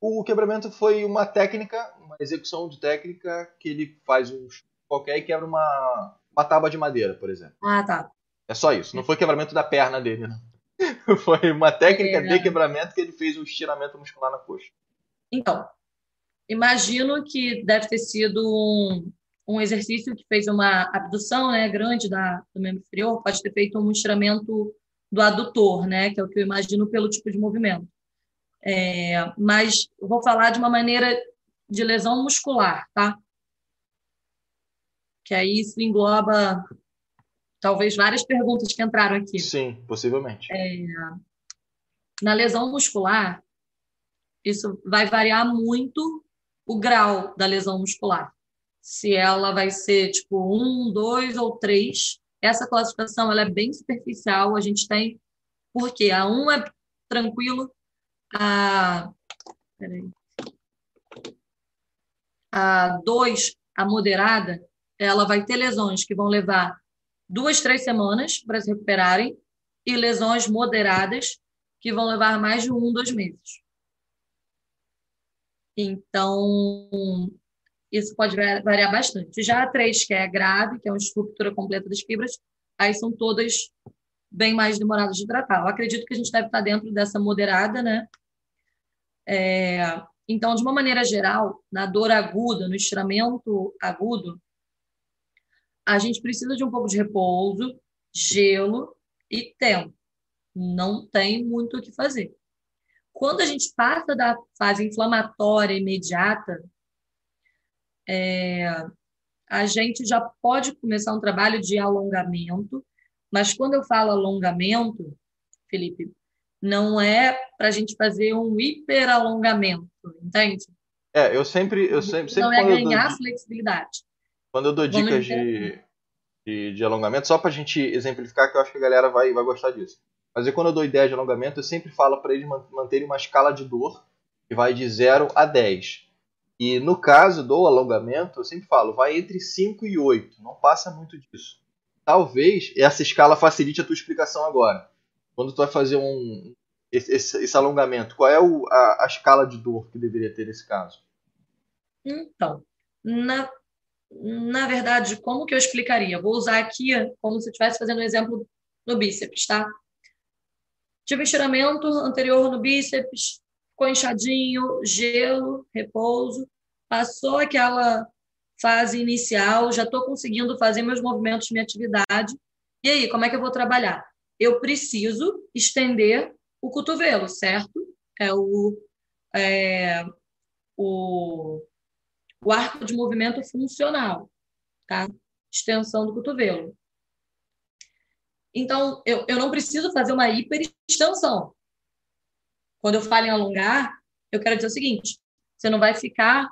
O quebramento foi uma técnica, uma execução de técnica que ele faz um qualquer e quebra uma, uma tábua de madeira, por exemplo. Ah, tá. É só isso. Não foi quebramento da perna dele, não. Foi uma técnica é, de quebramento que ele fez um estiramento muscular na coxa. Então, imagino que deve ter sido um, um exercício que fez uma abdução né, grande da, do membro inferior, pode ter feito um estiramento do adutor, né, que é o que eu imagino pelo tipo de movimento. É, mas vou falar de uma maneira de lesão muscular, tá? Que aí isso engloba talvez várias perguntas que entraram aqui. Sim, possivelmente. É, na lesão muscular, isso vai variar muito o grau da lesão muscular. Se ela vai ser tipo um, dois ou três, essa classificação ela é bem superficial. A gente tem, porque a 1 é tranquilo, a. Peraí. A 2, a moderada, ela vai ter lesões que vão levar duas, três semanas para se recuperarem e lesões moderadas que vão levar mais de um, dois meses. Então, isso pode variar bastante. Já a 3, que é grave, que é uma estrutura completa das fibras, aí são todas bem mais demoradas de tratar. Eu acredito que a gente deve estar dentro dessa moderada, né? É, então, de uma maneira geral, na dor aguda, no estiramento agudo, a gente precisa de um pouco de repouso, gelo e tempo. não tem muito o que fazer. Quando a gente passa da fase inflamatória imediata, é, a gente já pode começar um trabalho de alongamento, mas quando eu falo alongamento, Felipe, não é para a gente fazer um hiperalongamento, entende? É, eu sempre, eu sempre, sempre não é ganhar dou, flexibilidade. Quando eu dou dicas de, de, de, alongamento, só para a gente exemplificar, que eu acho que a galera vai, vai gostar disso. Mas eu, quando eu dou ideia de alongamento, eu sempre falo para eles manterem uma escala de dor que vai de 0 a 10. E no caso do alongamento, eu sempre falo, vai entre 5 e 8, não passa muito disso. Talvez essa escala facilite a tua explicação agora. Quando tu vai fazer um esse, esse, esse alongamento, qual é o, a, a, escala de dor que deveria ter nesse caso? Então, na, na verdade, como que eu explicaria? Vou usar aqui como se eu estivesse fazendo um exemplo no bíceps, tá? Tive estiramento anterior no bíceps, ficou inchadinho, gelo, repouso, passou aquela fase inicial, já estou conseguindo fazer meus movimentos, minha atividade. E aí, como é que eu vou trabalhar? Eu preciso estender o cotovelo, certo? É o, é, o, o arco de movimento funcional, tá? Extensão do cotovelo. Então, eu, eu não preciso fazer uma hiperextensão. Quando eu falo em alongar, eu quero dizer o seguinte: você não vai ficar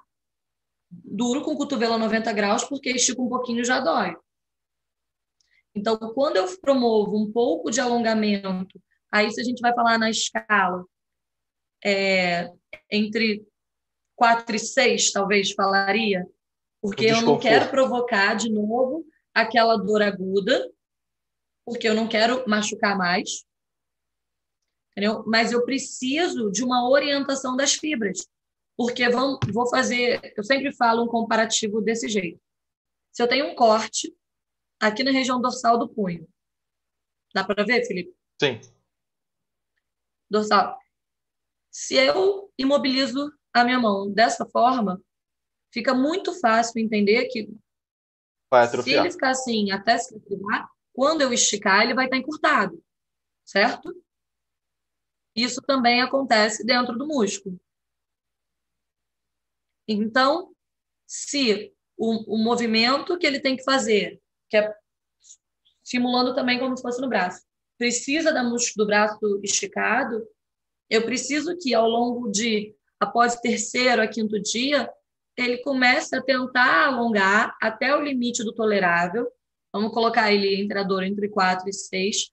duro com o cotovelo a 90 graus, porque estica um pouquinho já dói. Então, quando eu promovo um pouco de alongamento, aí se a gente vai falar na escala, é, entre 4 e 6, talvez falaria, porque eu não quero provocar de novo aquela dor aguda, porque eu não quero machucar mais, entendeu? Mas eu preciso de uma orientação das fibras, porque vão, vou fazer, eu sempre falo um comparativo desse jeito. Se eu tenho um corte aqui na região dorsal do punho, dá para ver, Felipe? Sim. Dorsal. Se eu imobilizo a minha mão dessa forma, fica muito fácil entender que se ele ficar assim até se equilibrar, quando eu esticar, ele vai estar encurtado, certo? Isso também acontece dentro do músculo. Então, se o, o movimento que ele tem que fazer, que é simulando também como se fosse no braço, precisa da do braço esticado, eu preciso que ao longo de, após o terceiro a quinto dia, ele comece a tentar alongar até o limite do tolerável, Vamos colocar ele entre a dor entre 4 e 6,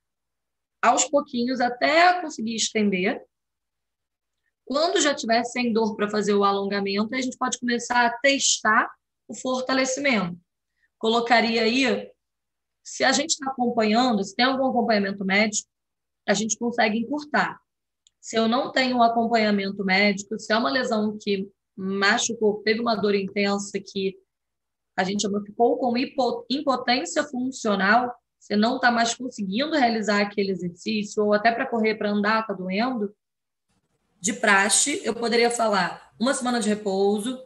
aos pouquinhos, até conseguir estender. Quando já tiver sem dor para fazer o alongamento, a gente pode começar a testar o fortalecimento. Colocaria aí, se a gente está acompanhando, se tem algum acompanhamento médico, a gente consegue encurtar. Se eu não tenho um acompanhamento médico, se é uma lesão que machucou, teve uma dor intensa que a gente ficou com impotência funcional, você não está mais conseguindo realizar aquele exercício, ou até para correr, para andar, está doendo, de praxe, eu poderia falar uma semana de repouso,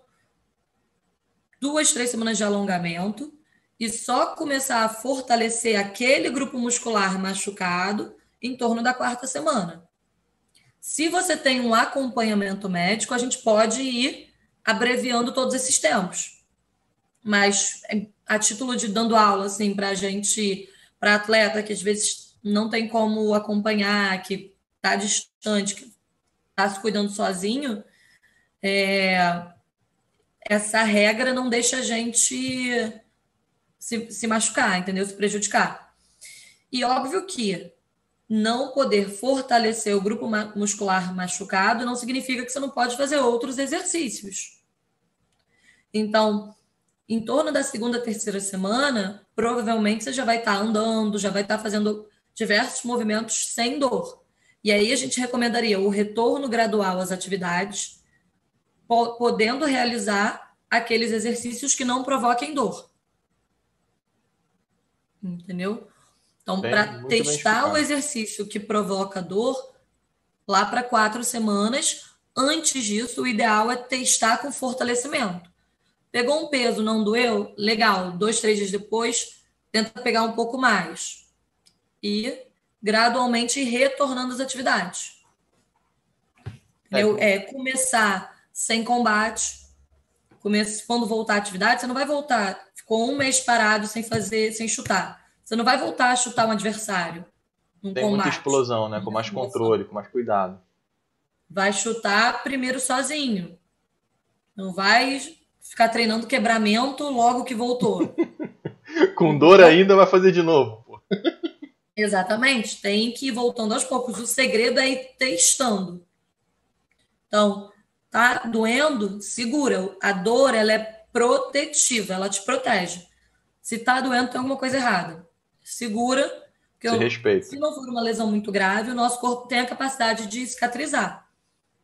duas, três semanas de alongamento, e só começar a fortalecer aquele grupo muscular machucado em torno da quarta semana. Se você tem um acompanhamento médico, a gente pode ir abreviando todos esses tempos mas é, a título de dando aula, assim, para a gente, para atleta que às vezes não tem como acompanhar, que está distante, que está se cuidando sozinho, é, essa regra não deixa a gente se, se machucar, entendeu? Se prejudicar. E óbvio que não poder fortalecer o grupo muscular machucado não significa que você não pode fazer outros exercícios. Então, em torno da segunda, terceira semana, provavelmente você já vai estar tá andando, já vai estar tá fazendo diversos movimentos sem dor. E aí a gente recomendaria o retorno gradual às atividades, podendo realizar aqueles exercícios que não provoquem dor. Entendeu? Então, para testar o exercício que provoca dor, lá para quatro semanas, antes disso, o ideal é testar com fortalecimento. Pegou um peso, não doeu? Legal. Dois, três dias depois, tenta pegar um pouco mais. E gradualmente retornando às atividades. É. é começar sem combate, começa, quando voltar à atividade, você não vai voltar. Ficou um mês parado sem fazer, sem chutar. Você não vai voltar a chutar um adversário. Um Tem combate, muita explosão, né? Com mais controle, com mais cuidado. Vai chutar primeiro sozinho. Não vai ficar treinando quebramento logo que voltou. com dor ainda vai fazer de novo. Pô. Exatamente. Tem que ir voltando aos poucos. O segredo é ir testando. Então, tá doendo? Segura. A dor, ela é protetiva, ela te protege. Se tá doendo, tem alguma coisa errada. Segura. Se eu, respeita. Se não for uma lesão muito grave, o nosso corpo tem a capacidade de cicatrizar.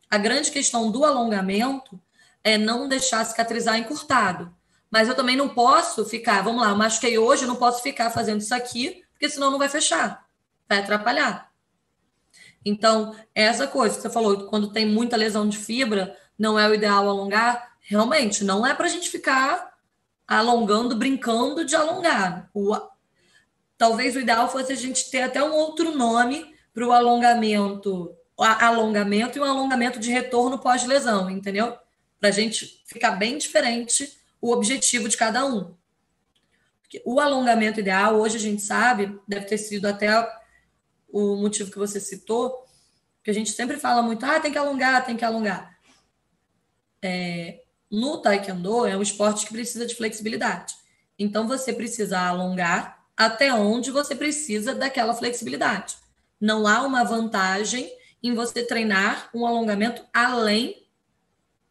A grande questão do alongamento é não deixar cicatrizar encurtado. Mas eu também não posso ficar, vamos lá, eu machuquei hoje, eu não posso ficar fazendo isso aqui, porque senão não vai fechar. Vai atrapalhar. Então, essa coisa que você falou, quando tem muita lesão de fibra, não é o ideal alongar. Realmente, não é para a gente ficar alongando, brincando de alongar. O, talvez o ideal fosse a gente ter até um outro nome para o alongamento, alongamento e um alongamento de retorno pós-lesão, entendeu? Para a gente ficar bem diferente o objetivo de cada um. O alongamento ideal, hoje a gente sabe, deve ter sido até o motivo que você citou, que a gente sempre fala muito, ah, tem que alongar, tem que alongar. É, no Taekwondo é um esporte que precisa de flexibilidade. Então você precisa alongar até onde você precisa daquela flexibilidade. Não há uma vantagem em você treinar um alongamento além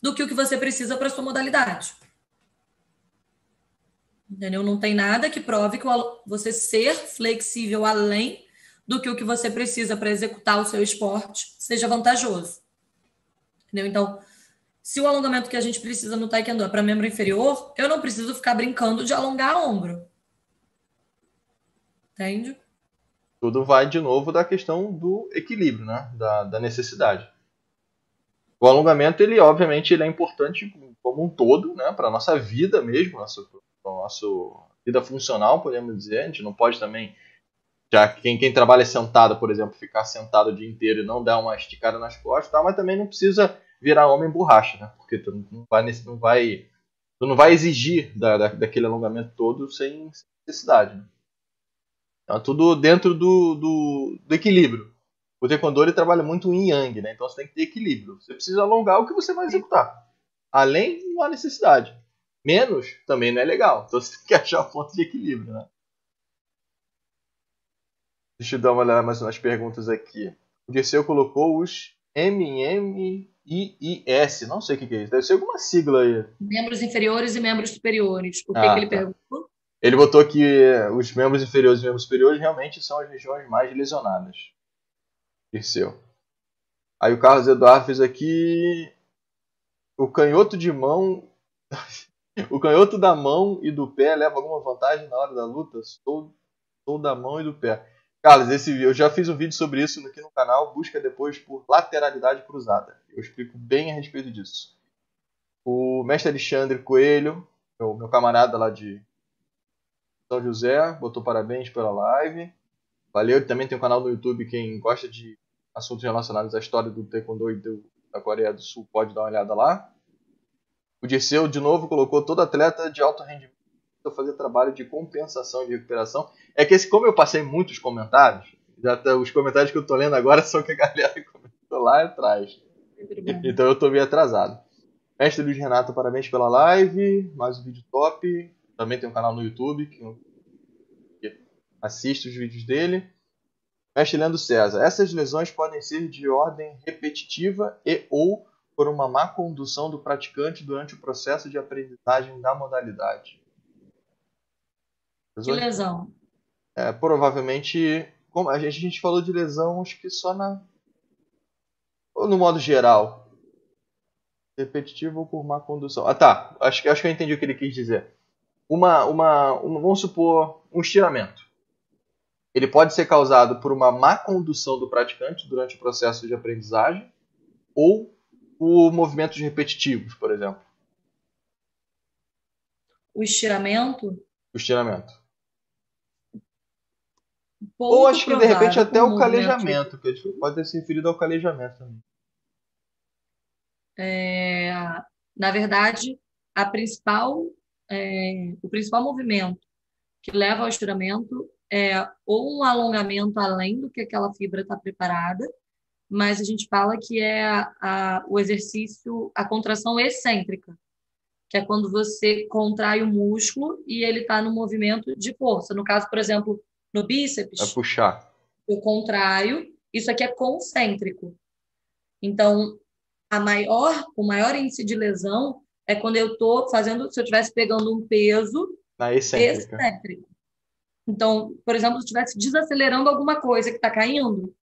do que o que você precisa para sua modalidade. Entendeu? Não tem nada que prove que você ser flexível além do que o que você precisa para executar o seu esporte seja vantajoso. Entendeu? Então, se o alongamento que a gente precisa no taekwondo é para membro inferior, eu não preciso ficar brincando de alongar ombro. Entende? Tudo vai de novo da questão do equilíbrio, né? Da, da necessidade. O alongamento, ele obviamente, ele é importante como um todo, né? Para nossa vida mesmo, nossa, nossa vida funcional, podemos dizer. A gente não pode também já quem, quem trabalha sentado, por exemplo, ficar sentado o dia inteiro e não dar uma esticada nas costas, tá? mas também não precisa virar homem borracha, né? Porque tu não vai, não vai, tu não vai exigir da, da, daquele alongamento todo sem necessidade. Né? Então, tudo dentro do, do, do equilíbrio. O taekwondo ele trabalha muito em yang, né? Então você tem que ter equilíbrio. Você precisa alongar o que você vai executar. Além, não há necessidade. Menos também não é legal. Então você tem que achar o ponto de equilíbrio, né? Deixa eu dar uma olhada mais nas perguntas aqui. O Dirceu colocou os MMIIS. Não sei o que é isso. Deve ser alguma sigla aí. Membros inferiores e membros superiores. O que, ah, que ele tá. perguntou? Ele botou que os membros inferiores e membros superiores realmente são as regiões mais lesionadas. Dirceu. Aí o Carlos Eduardo fez aqui. O canhoto de mão. o canhoto da mão e do pé leva alguma vantagem na hora da luta? Sou, sou da mão e do pé. Carlos, esse, eu já fiz um vídeo sobre isso aqui no canal. Busca depois por lateralidade cruzada. Eu explico bem a respeito disso. O mestre Alexandre Coelho, meu, meu camarada lá de São José, botou parabéns pela live. Valeu, também tem um canal no YouTube. Quem gosta de assuntos relacionados à história do Taekwondo e do, da Coreia do Sul pode dar uma olhada lá. O Dirceu, de novo, colocou todo atleta de alto rendimento fazer trabalho de compensação e de recuperação. É que esse, como eu passei muitos comentários, já tá, os comentários que eu tô lendo agora são que a galera comentou lá atrás. Então eu tô meio atrasado. Mestre Luiz Renato, parabéns pela live. Mais um vídeo top. Também tem um canal no YouTube que assiste os vídeos dele. Mestre Leandro César, essas lesões podem ser de ordem repetitiva e ou por uma má condução do praticante durante o processo de aprendizagem da modalidade. Que lesão? É, provavelmente, como a gente, a gente falou de lesão, acho que só na. Ou no modo geral. Repetitivo ou por má condução. Ah tá, acho, que, acho que eu entendi o que ele quis dizer. Uma, uma, uma, vamos supor, um estiramento. Ele pode ser causado por uma má condução do praticante durante o processo de aprendizagem ou por movimentos repetitivos, por exemplo. O estiramento? O estiramento. Ou acho que de repente até o calejamento, que pode ter se referido ao calejamento também. É, na verdade, a principal, é, o principal movimento que leva ao estiramento é ou um alongamento além do que aquela fibra está preparada, mas a gente fala que é a, a, o exercício, a contração excêntrica, que é quando você contrai o músculo e ele está no movimento de força. No caso, por exemplo, no bíceps. É puxar. Eu contraio, isso aqui é concêntrico. Então, a maior, o maior índice de lesão é quando eu estou fazendo, se eu estivesse pegando um peso Na excêntrica. excêntrico. Então, por exemplo, se estivesse desacelerando alguma coisa que está caindo,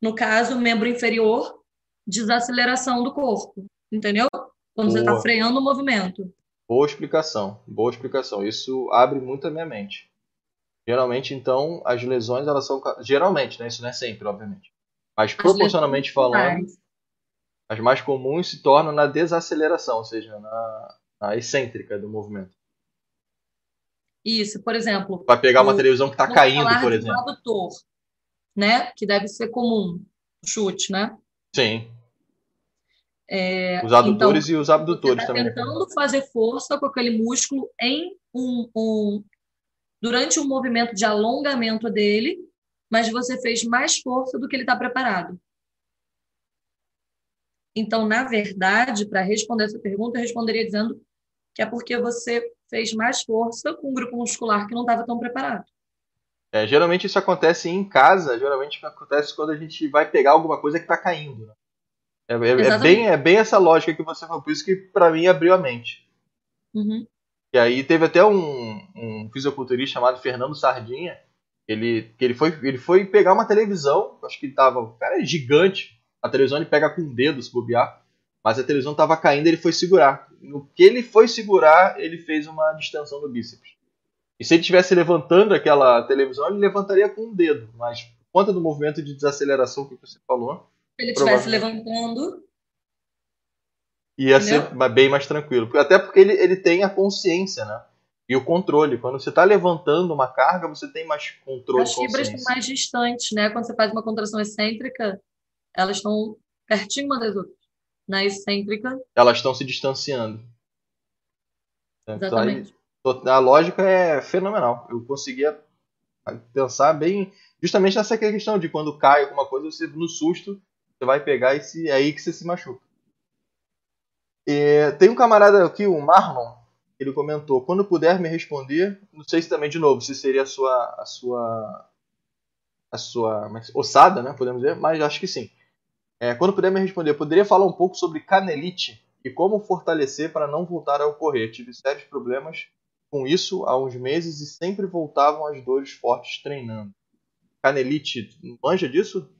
no caso, membro inferior, desaceleração do corpo, entendeu? Quando Boa. você está freando o movimento. Boa explicação, boa explicação. Isso abre muito a minha mente. Geralmente, então, as lesões, elas são. Geralmente, né? Isso não é sempre, obviamente. Mas proporcionalmente falando, as mais comuns se tornam na desaceleração, ou seja, na, na excêntrica do movimento. Isso, por exemplo. Para pegar uma televisão que está caindo, por exemplo. Adutor, né? Que deve ser comum, chute, né? Sim. É, os adutores então, e os abdutores tá também. Tentando fazer força com aquele músculo em um, um, durante um movimento de alongamento dele, mas você fez mais força do que ele está preparado. Então, na verdade, para responder essa pergunta, eu responderia dizendo que é porque você fez mais força com um grupo muscular que não estava tão preparado. É, geralmente isso acontece em casa, geralmente acontece quando a gente vai pegar alguma coisa que está caindo. Né? É, é, é, bem, é bem essa lógica que você falou, por isso que para mim abriu a mente. Uhum. E aí teve até um, um fisiculturista chamado Fernando Sardinha, ele, que ele, foi, ele foi pegar uma televisão, acho que estava, o cara é gigante, a televisão ele pega com o dedo se bobear, mas a televisão estava caindo ele foi segurar. No que ele foi segurar, ele fez uma distensão do bíceps. E se ele estivesse levantando aquela televisão, ele levantaria com o dedo, mas por conta do movimento de desaceleração que você falou. Se ele estivesse levantando. Ia entendeu? ser bem mais tranquilo. Até porque ele, ele tem a consciência, né? E o controle. Quando você está levantando uma carga, você tem mais controle. As fibras estão mais distantes, né? Quando você faz uma contração excêntrica, elas estão pertinho uma das outras. Na excêntrica. Elas estão se distanciando. Exatamente. Então, a lógica é fenomenal. Eu conseguia pensar bem justamente nessa questão de quando cai alguma coisa, você no susto, você vai pegar e se, é aí que você se machuca. E, tem um camarada aqui, o Marlon, ele comentou, quando puder me responder, não sei se também de novo, se seria a sua a sua a sua mas, ossada, né, podemos dizer, mas acho que sim. É, quando puder me responder, poderia falar um pouco sobre canelite e como fortalecer para não voltar a ocorrer. Tive sérios problemas com isso há uns meses e sempre voltavam as dores fortes treinando. Canelite, manja disso?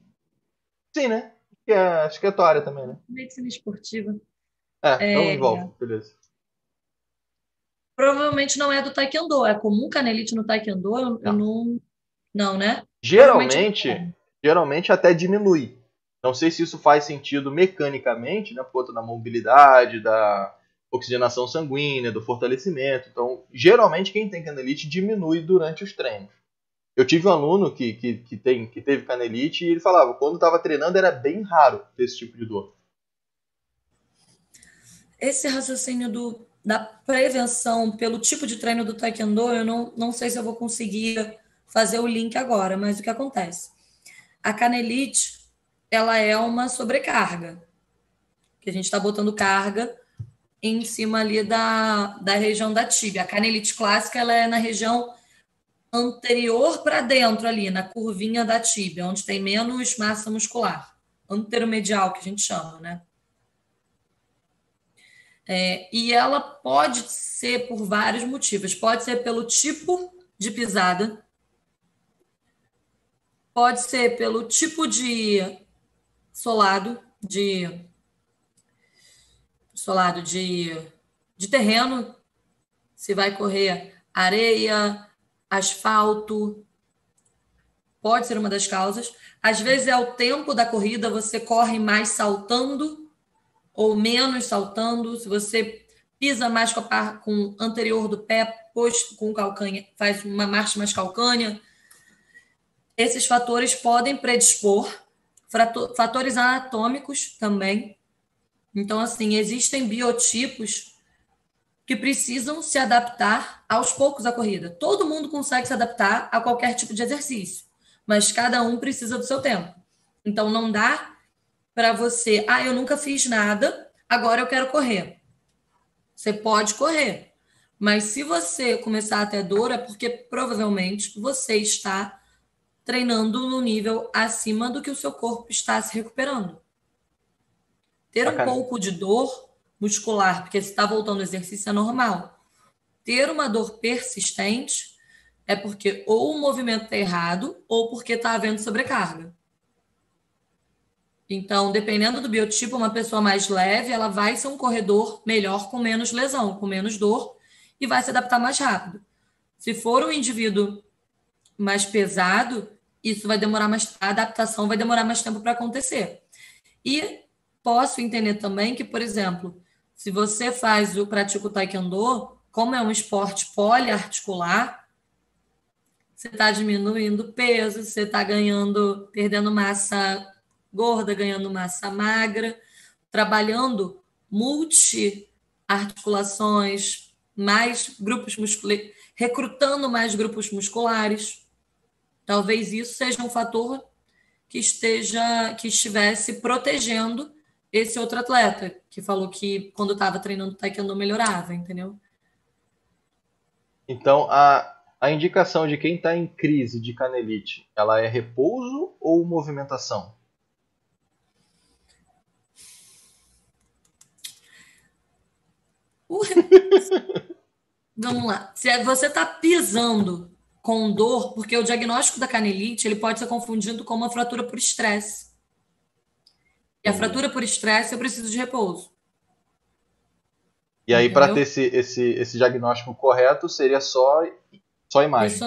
Sim, né? Acho que é, acho que é a tua área também, né? Medicina esportiva. É, então é... envolve, beleza. Provavelmente não é do Taekwondo. É comum canelite no Taekwondo? Eu, não. eu não. Não, né? Geralmente, geralmente até diminui. Não sei se isso faz sentido mecanicamente, né, por conta da mobilidade, da oxigenação sanguínea, do fortalecimento. Então, geralmente quem tem canelite diminui durante os treinos. Eu tive um aluno que, que, que, tem, que teve canelite e ele falava quando estava treinando era bem raro ter esse tipo de dor. Esse raciocínio do, da prevenção pelo tipo de treino do Taekwondo, eu não, não sei se eu vou conseguir fazer o link agora, mas o que acontece? A canelite ela é uma sobrecarga, que a gente está botando carga em cima ali da, da região da tíbia. A canelite clássica ela é na região anterior para dentro ali, na curvinha da tíbia, onde tem menos massa muscular. Anteromedial, que a gente chama, né? É, e ela pode ser por vários motivos. Pode ser pelo tipo de pisada, pode ser pelo tipo de solado de solado de, de terreno, se vai correr areia, asfalto, pode ser uma das causas. Às vezes é o tempo da corrida, você corre mais saltando ou menos saltando. Se você pisa mais com, a, com o anterior do pé, posto com calcanha, faz uma marcha mais calcânea. esses fatores podem predispor fatores anatômicos também. Então, assim, existem biotipos que precisam se adaptar aos poucos à corrida. Todo mundo consegue se adaptar a qualquer tipo de exercício, mas cada um precisa do seu tempo. Então, não dá para você, ah, eu nunca fiz nada, agora eu quero correr. Você pode correr, mas se você começar a ter dor, é porque provavelmente você está treinando no nível acima do que o seu corpo está se recuperando. Ter um pouco de dor muscular, porque você está voltando ao exercício, é normal. Ter uma dor persistente é porque ou o movimento está errado ou porque está havendo sobrecarga. Então, dependendo do biotipo, uma pessoa mais leve, ela vai ser um corredor melhor com menos lesão, com menos dor e vai se adaptar mais rápido. Se for um indivíduo mais pesado, isso vai demorar mais, a adaptação vai demorar mais tempo para acontecer. E posso entender também que, por exemplo, se você faz o pratica o taekwondo, como é um esporte poliarticular, você está diminuindo peso, você está ganhando, perdendo massa gorda, ganhando massa magra, trabalhando multi-articulações, mais grupos musculares, recrutando mais grupos musculares. Talvez isso seja um fator que esteja que estivesse protegendo esse outro atleta que falou que quando estava treinando taekwondo melhorava, entendeu? Então a a indicação de quem está em crise de canelite, ela é repouso ou movimentação? Vamos lá. Se é, você está pisando com dor, porque o diagnóstico da canelite ele pode ser confundido com uma fratura por estresse. E a fratura por estresse eu preciso de repouso. E aí, para ter esse, esse, esse diagnóstico correto, seria só, só imagem.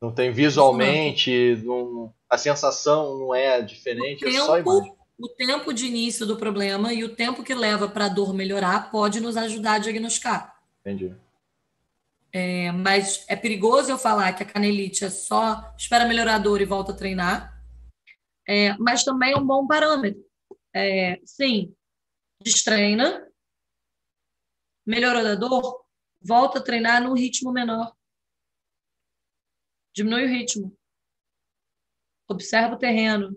Não. Tem visualmente, não, a sensação não é diferente, é só imagem o tempo de início do problema e o tempo que leva para a dor melhorar pode nos ajudar a diagnosticar. Entendi. É, mas é perigoso eu falar que a canelite é só espera melhorar a dor e volta a treinar. É, mas também é um bom parâmetro. É, sim, destreina, melhorou da dor, volta a treinar num ritmo menor. Diminui o ritmo. Observa o terreno,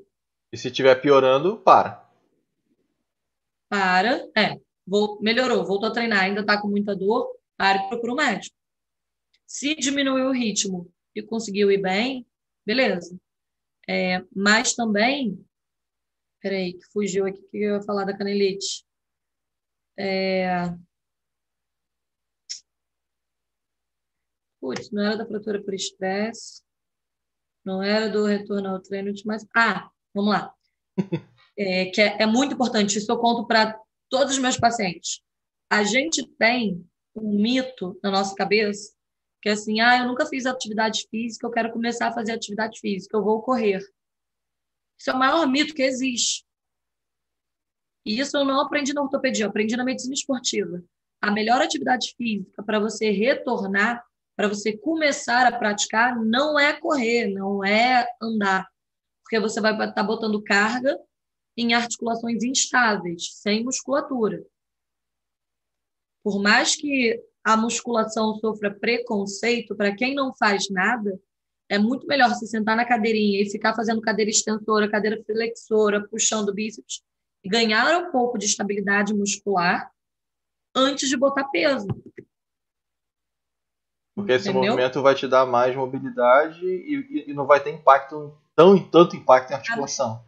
e se estiver piorando, para. Para, é. Vou, melhorou, voltou a treinar, ainda está com muita dor, para e procura um médico. Se diminuiu o ritmo e conseguiu ir bem, beleza. É, mas também, peraí, que fugiu aqui que eu ia falar da canelite. É... Putz, não era da fratura por estresse, não era do retorno ao treino, mas. Ah, Vamos lá. É, que é, é muito importante, isso eu conto para todos os meus pacientes. A gente tem um mito na nossa cabeça que assim, ah, eu nunca fiz atividade física, eu quero começar a fazer atividade física, eu vou correr. Isso é o maior mito que existe. E isso eu não aprendi na ortopedia, eu aprendi na medicina esportiva. A melhor atividade física para você retornar, para você começar a praticar, não é correr, não é andar porque você vai estar tá botando carga em articulações instáveis, sem musculatura. Por mais que a musculação sofra preconceito, para quem não faz nada, é muito melhor se sentar na cadeirinha e ficar fazendo cadeira extensora, cadeira flexora, puxando bíceps e ganhar um pouco de estabilidade muscular antes de botar peso. Porque esse Entendeu? movimento vai te dar mais mobilidade e, e, não vai ter impacto tão tanto impacto em articulação.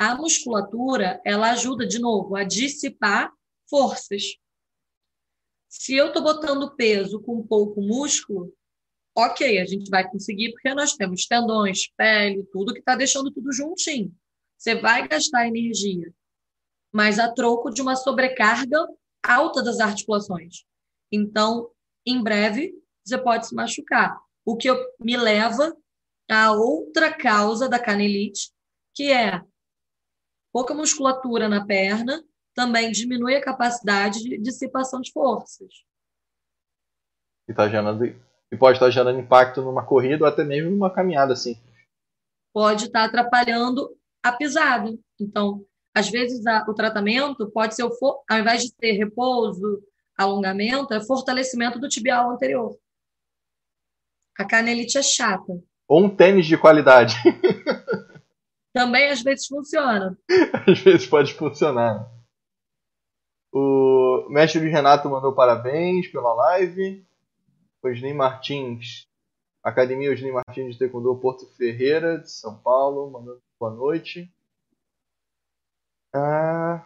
A, a musculatura, ela ajuda, de novo, a dissipar forças. Se eu estou botando peso com pouco músculo, ok, a gente vai conseguir, porque nós temos tendões, pele, tudo que está deixando tudo juntinho. Você vai gastar energia, mas a troco de uma sobrecarga alta das articulações. Então, em breve, você pode se machucar. O que me leva a outra causa da canelite, que é pouca musculatura na perna, também diminui a capacidade de dissipação de forças. E está gerando E pode estar gerando impacto numa corrida ou até mesmo numa caminhada assim. Pode estar atrapalhando a pisada. Então, às vezes a, o tratamento pode ser, o for, ao invés de ter repouso, alongamento, é fortalecimento do tibial anterior. A canelite é chata. Ou um tênis de qualidade. Também às vezes funciona. Às vezes pode funcionar. O mestre Renato mandou parabéns pela live. Osni Martins, Academia Osni Martins de Taekwondo Porto Ferreira, de São Paulo, mandando boa noite. Ah,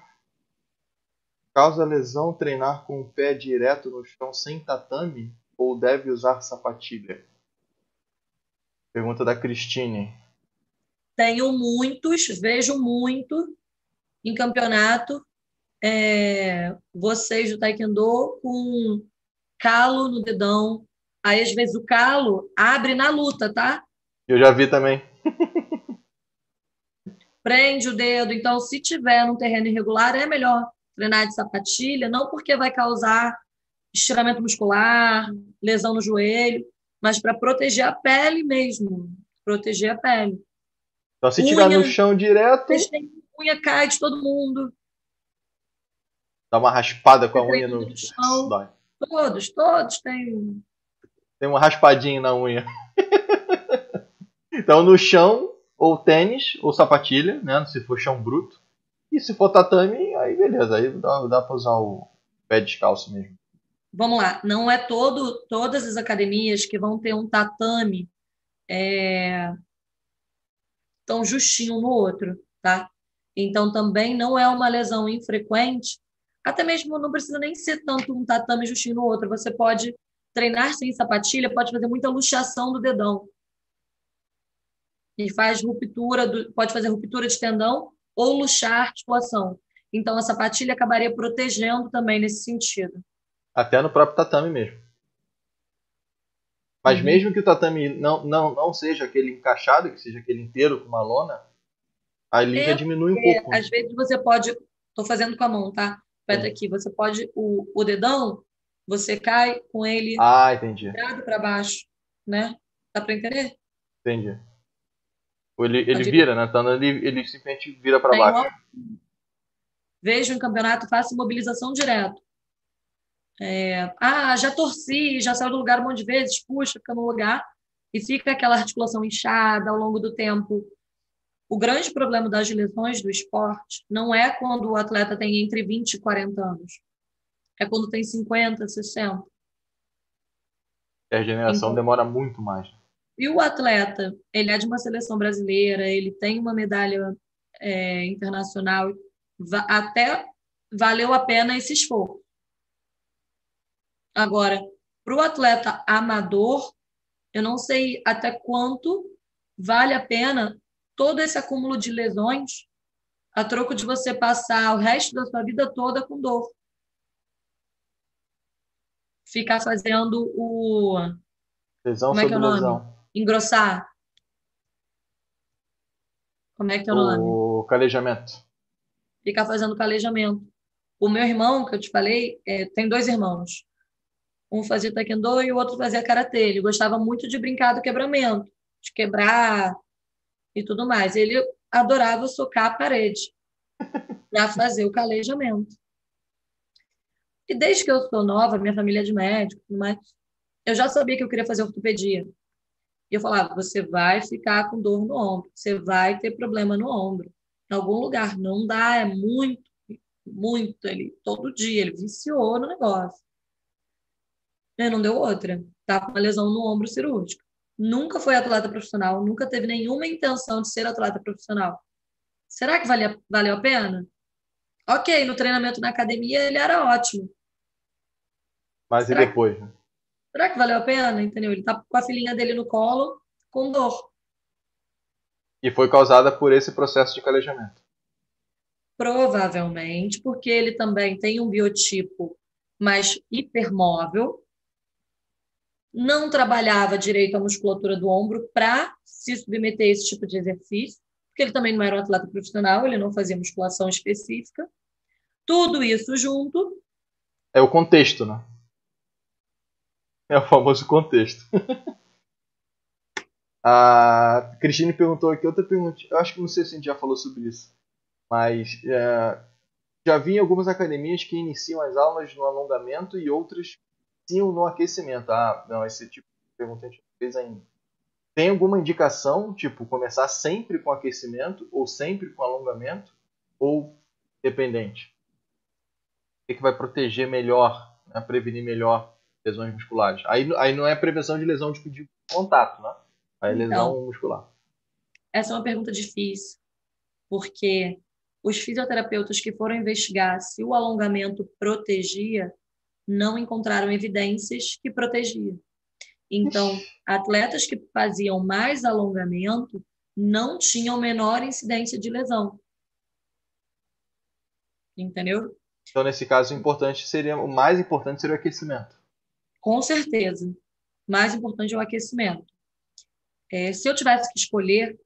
causa lesão treinar com o pé direto no chão sem tatame ou deve usar sapatilha? Pergunta da Cristine. Tenho muitos, vejo muito em campeonato é, vocês do Taekwondo com calo no dedão. Aí, às vezes, o calo abre na luta, tá? Eu já vi também. Prende o dedo. Então, se tiver num terreno irregular, é melhor treinar de sapatilha, não porque vai causar estiramento muscular, lesão no joelho, mas para proteger a pele mesmo. Proteger a pele. Então, se tiver no chão direto. Unha cai de todo mundo. Dá uma raspada com a unha no. no chão. Dói. Todos, todos têm. Tem uma raspadinha na unha. então, no chão, ou tênis, ou sapatilha, né? Se for chão bruto. E se for tatame, aí beleza. Aí dá, dá pra usar o pé descalço mesmo. Vamos lá. Não é todo, todas as academias que vão ter um tatame é, tão justinho no outro, tá? Então, também não é uma lesão infrequente. Até mesmo não precisa nem ser tanto um tatame justinho no outro. Você pode treinar sem sapatilha, pode fazer muita luxação do dedão. E faz ruptura, do, pode fazer ruptura de tendão ou luxar a articulação. Então, a sapatilha acabaria protegendo também nesse sentido. Até no próprio tatame mesmo. Mas uhum. mesmo que o tatame não, não, não seja aquele encaixado, que seja aquele inteiro com uma lona, a linha é, diminui um pouco. Às vezes você pode. Estou fazendo com a mão, tá? Peta aqui. Você pode. O, o dedão, você cai com ele. Ah, entendi. Para baixo, né? Dá para entender? Entendi. Ele, ele vira, né? Então ele, ele simplesmente vira para baixo. Vejo um campeonato, faço mobilização direto. É, ah, já torci, já saiu do lugar um monte de vezes, puxa, fica no lugar, e fica aquela articulação inchada ao longo do tempo. O grande problema das lesões do esporte não é quando o atleta tem entre 20 e 40 anos, é quando tem 50, 60. A regeneração então, demora muito mais. E o atleta, ele é de uma seleção brasileira, ele tem uma medalha é, internacional, até valeu a pena esse esforço. Agora, para o atleta amador, eu não sei até quanto vale a pena todo esse acúmulo de lesões a troco de você passar o resto da sua vida toda com dor. Ficar fazendo o. Lesão Como é que é o nome? Lesão. Engrossar. Como é que é o, o nome? O calejamento. Ficar fazendo calejamento. O meu irmão, que eu te falei, é, tem dois irmãos. Um fazia taekwondo e o outro fazia karatê. Ele gostava muito de brincar do quebramento, de quebrar e tudo mais. Ele adorava socar a parede para fazer o calejamento. E desde que eu sou nova, minha família é de médico, mas eu já sabia que eu queria fazer ortopedia. E eu falava: você vai ficar com dor no ombro, você vai ter problema no ombro, em algum lugar. Não dá, é muito, muito. Ele todo dia ele viciou no negócio. Né? Não deu outra. Tá com uma lesão no ombro cirúrgico. Nunca foi atleta profissional, nunca teve nenhuma intenção de ser atleta profissional. Será que valeu, valeu a pena? Ok, no treinamento na academia ele era ótimo. Mas Será e depois? Que... Será que valeu a pena? Entendeu? Ele tá com a filhinha dele no colo com dor. E foi causada por esse processo de calejamento? Provavelmente, porque ele também tem um biotipo mais hipermóvel, não trabalhava direito a musculatura do ombro para se submeter a esse tipo de exercício, porque ele também não era um atleta profissional, ele não fazia musculação específica. Tudo isso junto. É o contexto, né? É o famoso contexto. a Cristine perguntou aqui outra pergunta. Eu acho que não sei se a gente já falou sobre isso. Mas é, já vi em algumas academias que iniciam as aulas no alongamento e outras iniciam no aquecimento. Ah, não, esse tipo de pergunta a gente não fez ainda. Tem alguma indicação, tipo, começar sempre com aquecimento ou sempre com alongamento? Ou dependente? O que, que vai proteger melhor, né, prevenir melhor lesões musculares? Aí, aí não é prevenção de lesão de, de contato, né? Aí é lesão então, muscular. Essa é uma pergunta difícil, porque os fisioterapeutas que foram investigar se o alongamento protegia não encontraram evidências que protegia. Então, atletas que faziam mais alongamento não tinham menor incidência de lesão. Entendeu? Então, nesse caso, o importante seria o mais importante seria o aquecimento. Com certeza. O mais importante é o aquecimento. É, se eu tivesse que escolher,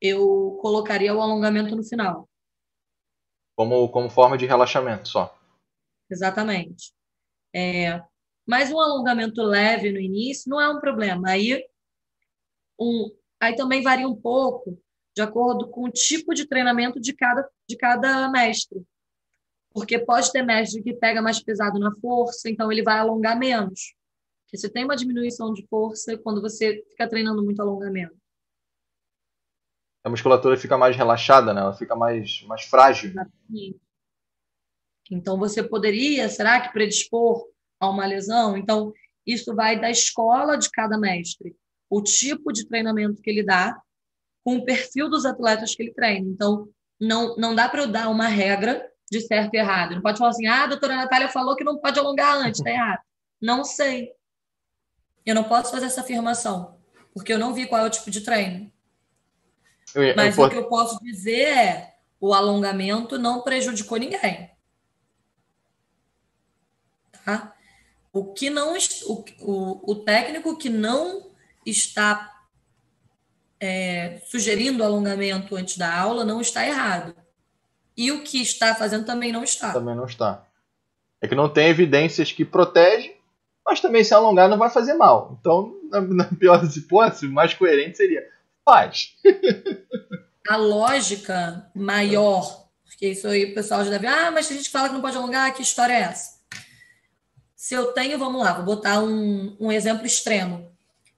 eu colocaria o alongamento no final. Como, como forma de relaxamento só. Exatamente. É, mas um alongamento leve no início não é um problema. Aí, um, aí também varia um pouco de acordo com o tipo de treinamento de cada, de cada mestre. Porque pode ter mestre que pega mais pesado na força, então ele vai alongar menos. Porque você tem uma diminuição de força quando você fica treinando muito alongamento. A musculatura fica mais relaxada, né? Ela fica mais, mais frágil. Exatamente. Então você poderia, será que predispor a uma lesão. Então, isso vai da escola de cada mestre, o tipo de treinamento que ele dá, com o perfil dos atletas que ele treina. Então, não, não dá para eu dar uma regra de certo e errado. Não pode falar assim, ah, a doutora Natália falou que não pode alongar antes, tá errado. Não sei. Eu não posso fazer essa afirmação, porque eu não vi qual é o tipo de treino. Mas o que eu posso dizer é, o alongamento não prejudicou ninguém. Tá? O que não o, o, o técnico que não está é, sugerindo alongamento antes da aula não está errado. E o que está fazendo também não está. Também não está. É que não tem evidências que protegem, mas também se alongar não vai fazer mal. Então, na, na pior das hipóteses, o mais coerente seria faz. A lógica maior, porque isso aí o pessoal já deve, ah, mas a gente fala que não pode alongar, que história é essa? Se eu tenho, vamos lá, vou botar um, um exemplo extremo.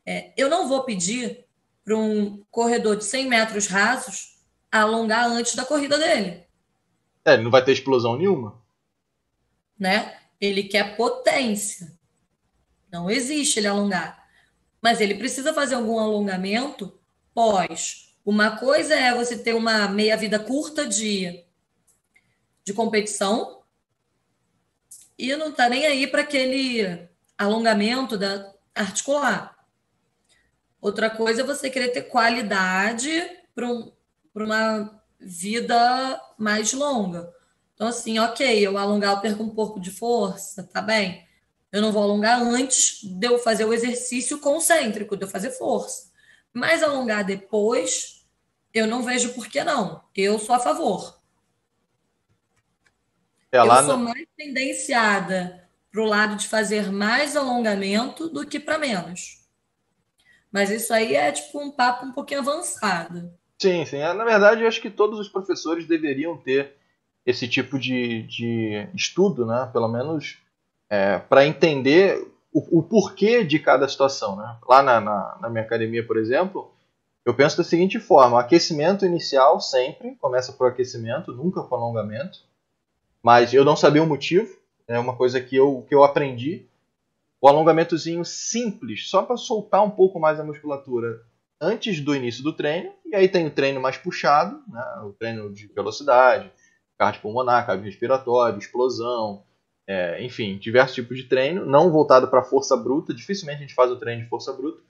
É, eu não vou pedir para um corredor de 100 metros rasos alongar antes da corrida dele. É, não vai ter explosão nenhuma. Né? Ele quer potência. Não existe ele alongar. Mas ele precisa fazer algum alongamento pós. Uma coisa é você ter uma meia-vida curta de, de competição, e não está nem aí para aquele alongamento da articular. Outra coisa é você querer ter qualidade para um, uma vida mais longa. Então, assim, ok, eu alongar, eu perco um pouco de força, tá bem? Eu não vou alongar antes de eu fazer o exercício concêntrico, de eu fazer força. Mas alongar depois, eu não vejo por que não. Eu sou a favor. É, eu sou mais tendenciada para o lado de fazer mais alongamento do que para menos. Mas isso aí é tipo um papo um pouquinho avançado. Sim, sim. É, na verdade, eu acho que todos os professores deveriam ter esse tipo de, de estudo, né? Pelo menos é, para entender o, o, porquê de cada situação. Né? Lá na, na, na minha academia, por exemplo, eu penso da seguinte forma: o aquecimento inicial sempre começa por aquecimento, nunca com alongamento. Mas eu não sabia o motivo, é uma coisa que eu, que eu aprendi. O alongamentozinho simples, só para soltar um pouco mais a musculatura antes do início do treino. E aí tem o treino mais puxado, né? o treino de velocidade, cardiopulmonar, cardiorrespiratório, explosão, é, enfim, diversos tipos de treino, não voltado para força bruta. Dificilmente a gente faz o treino de força bruta.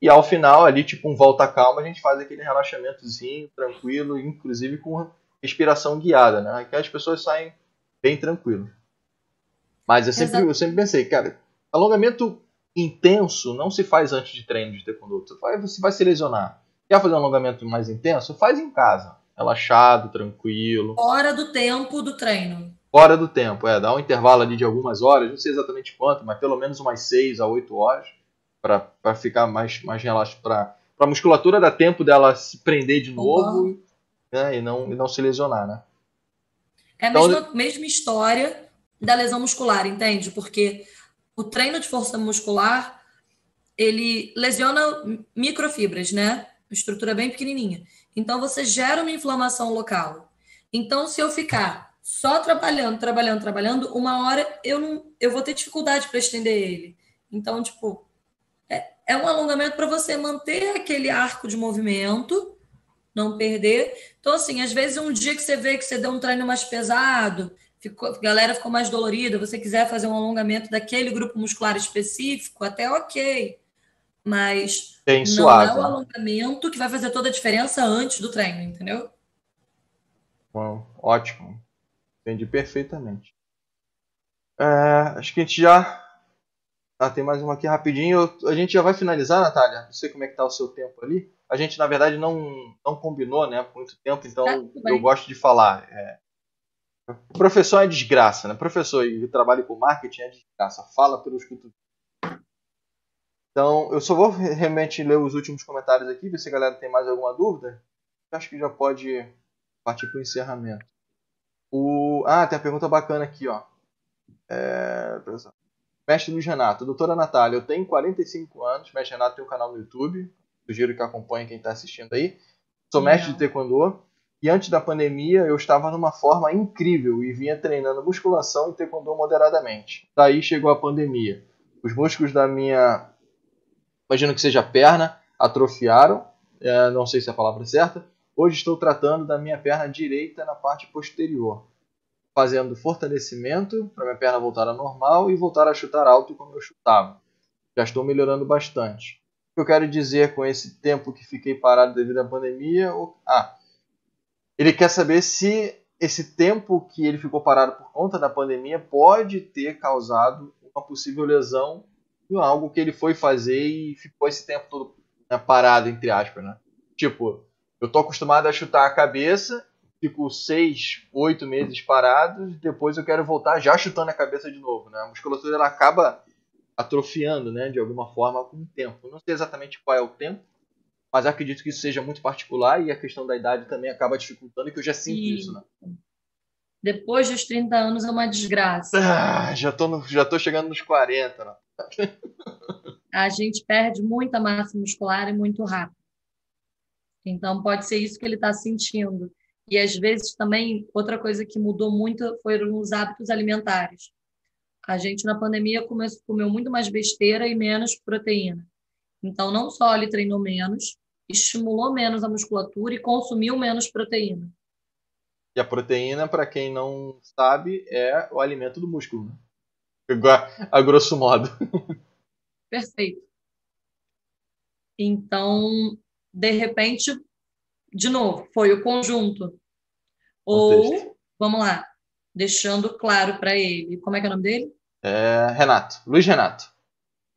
E ao final, ali, tipo um volta calma, a gente faz aquele relaxamentozinho, tranquilo, inclusive com respiração guiada, né? Que as pessoas saem bem tranquilo. Mas eu sempre, eu sempre pensei, cara, alongamento intenso não se faz antes de treino de taekwondo. Você vai, você vai se lesionar. Quer fazer um alongamento mais intenso? Faz em casa. Relaxado, tranquilo. Fora do tempo do treino. Fora do tempo, é. Dá um intervalo ali de algumas horas, não sei exatamente quanto, mas pelo menos umas 6 a 8 horas para ficar mais, mais relaxado, para a musculatura dar tempo dela se prender de novo uhum. né, e, não, e não se lesionar, né? É a então, mesma, mesma história da lesão muscular, entende? Porque o treino de força muscular, ele lesiona microfibras, né? Uma estrutura bem pequenininha. Então, você gera uma inflamação local. Então, se eu ficar só trabalhando, trabalhando, trabalhando, uma hora eu não, eu vou ter dificuldade para estender ele. Então, tipo, é, é um alongamento para você manter aquele arco de movimento, não perder. Então, assim, às vezes um dia que você vê que você deu um treino mais pesado, ficou, a galera ficou mais dolorida, você quiser fazer um alongamento daquele grupo muscular específico, até ok. Mas Bem não suave. é o alongamento que vai fazer toda a diferença antes do treino, entendeu? Bom, ótimo. Entendi perfeitamente. É, acho que a gente já. Ah, tem mais uma aqui rapidinho. A gente já vai finalizar, Natália. Não sei como é que tá o seu tempo ali. A gente, na verdade, não, não combinou, né? Por muito tempo, então tá, eu gosto de falar. É... Professor é desgraça, né? Professor e trabalho com marketing é desgraça. Fala pelos cotovelos. Então, eu só vou realmente ler os últimos comentários aqui, ver se a galera tem mais alguma dúvida. Acho que já pode partir para o encerramento. O... Ah, tem uma pergunta bacana aqui, ó. É... Mestre Luiz Renato, doutora Natália, eu tenho 45 anos, mestre Renato tem um canal no YouTube, sugiro que acompanhe quem está assistindo aí. Sou mestre de taekwondo e antes da pandemia eu estava numa forma incrível e vinha treinando musculação e taekwondo moderadamente. Daí chegou a pandemia. Os músculos da minha, imagino que seja perna, atrofiaram, é, não sei se é a palavra certa, Hoje estou tratando da minha perna direita na parte posterior, fazendo fortalecimento para minha perna voltar a normal e voltar a chutar alto como eu chutava. Já estou melhorando bastante. Que eu quero dizer com esse tempo que fiquei parado devido à pandemia? Ah, ele quer saber se esse tempo que ele ficou parado por conta da pandemia pode ter causado uma possível lesão em algo que ele foi fazer e ficou esse tempo todo né, parado, entre aspas, né? Tipo, eu tô acostumado a chutar a cabeça, fico seis, oito meses parado, depois eu quero voltar já chutando a cabeça de novo, né? A musculatura ela acaba atrofiando, né, de alguma forma com o tempo. Não sei exatamente qual é o tempo, mas acredito que isso seja muito particular e a questão da idade também acaba dificultando, que eu já sinto e... isso, né? Depois dos 30 anos é uma desgraça. Ah, já tô, no, já tô chegando nos 40, né? a gente perde muita massa muscular e muito rápido. Então, pode ser isso que ele está sentindo. E às vezes também, outra coisa que mudou muito foram os hábitos alimentares. A gente na pandemia começou, comeu muito mais besteira e menos proteína. Então, não só ele treinou menos, estimulou menos a musculatura e consumiu menos proteína. E a proteína, para quem não sabe, é o alimento do músculo, né? a grosso modo. Perfeito. Então, de repente, de novo, foi o conjunto. Ou, vamos lá, deixando claro para ele. Como é que é o nome dele? É Renato, Luiz Renato.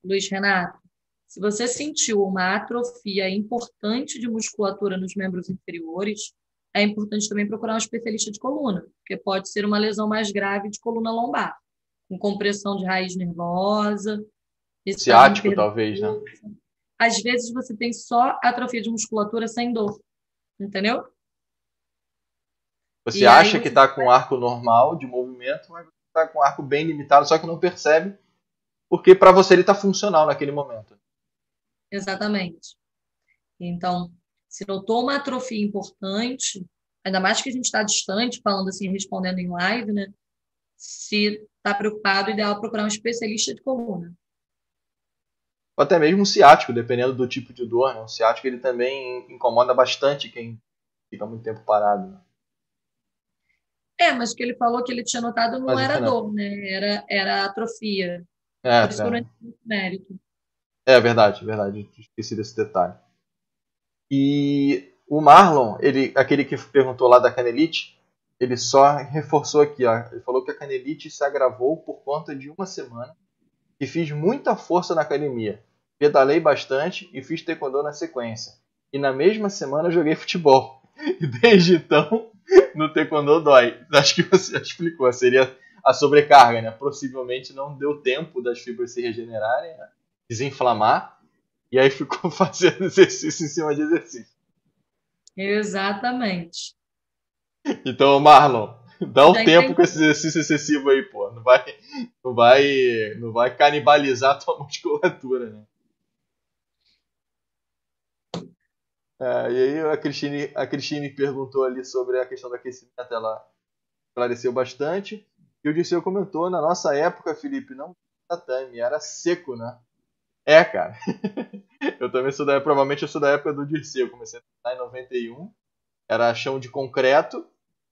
Luiz Renato. Se você sentiu uma atrofia importante de musculatura nos membros inferiores, é importante também procurar um especialista de coluna, porque pode ser uma lesão mais grave de coluna lombar, com compressão de raiz nervosa. Ciático, talvez, né? às vezes você tem só atrofia de musculatura sem dor. Entendeu? Você e acha que está com arco normal de movimento, mas está com arco bem limitado, só que não percebe, porque para você ele está funcional naquele momento. Exatamente. Então, se notou uma atrofia importante, ainda mais que a gente está distante, falando assim, respondendo em live, né? Se está preocupado, é ideal procurar um especialista de coluna ou até mesmo um ciático, dependendo do tipo de dor. Né? O ciático ele também incomoda bastante quem fica muito tempo parado. Né? É, mas o que ele falou que ele tinha notado não mas, era não. dor, né? Era, era atrofia. É, Por isso é. mérito. É verdade, verdade. Esqueci desse detalhe. E o Marlon, ele, aquele que perguntou lá da canelite, ele só reforçou aqui, ó. Ele falou que a canelite se agravou por conta de uma semana e fiz muita força na academia pedalei bastante e fiz taekwondo na sequência. E na mesma semana joguei futebol. E desde então no taekwondo dói. Acho que você já explicou. Seria a sobrecarga, né? Possivelmente não deu tempo das fibras se regenerarem, né? desinflamar, e aí ficou fazendo exercício em cima de exercício. Exatamente. Então, Marlon, dá um Já tempo entendi. com esse exercício excessivo aí, pô. Não vai, não vai, não vai canibalizar a tua musculatura, né? É, e aí a Cristine, a Cristine perguntou ali sobre a questão do aquecimento, ela esclareceu bastante. E o Dirceu comentou, na nossa época, Felipe, não tatame, era seco, né? É, cara. eu também sou da provavelmente eu sou da época do Dirceu, eu comecei a treinar em 91. Era chão de concreto,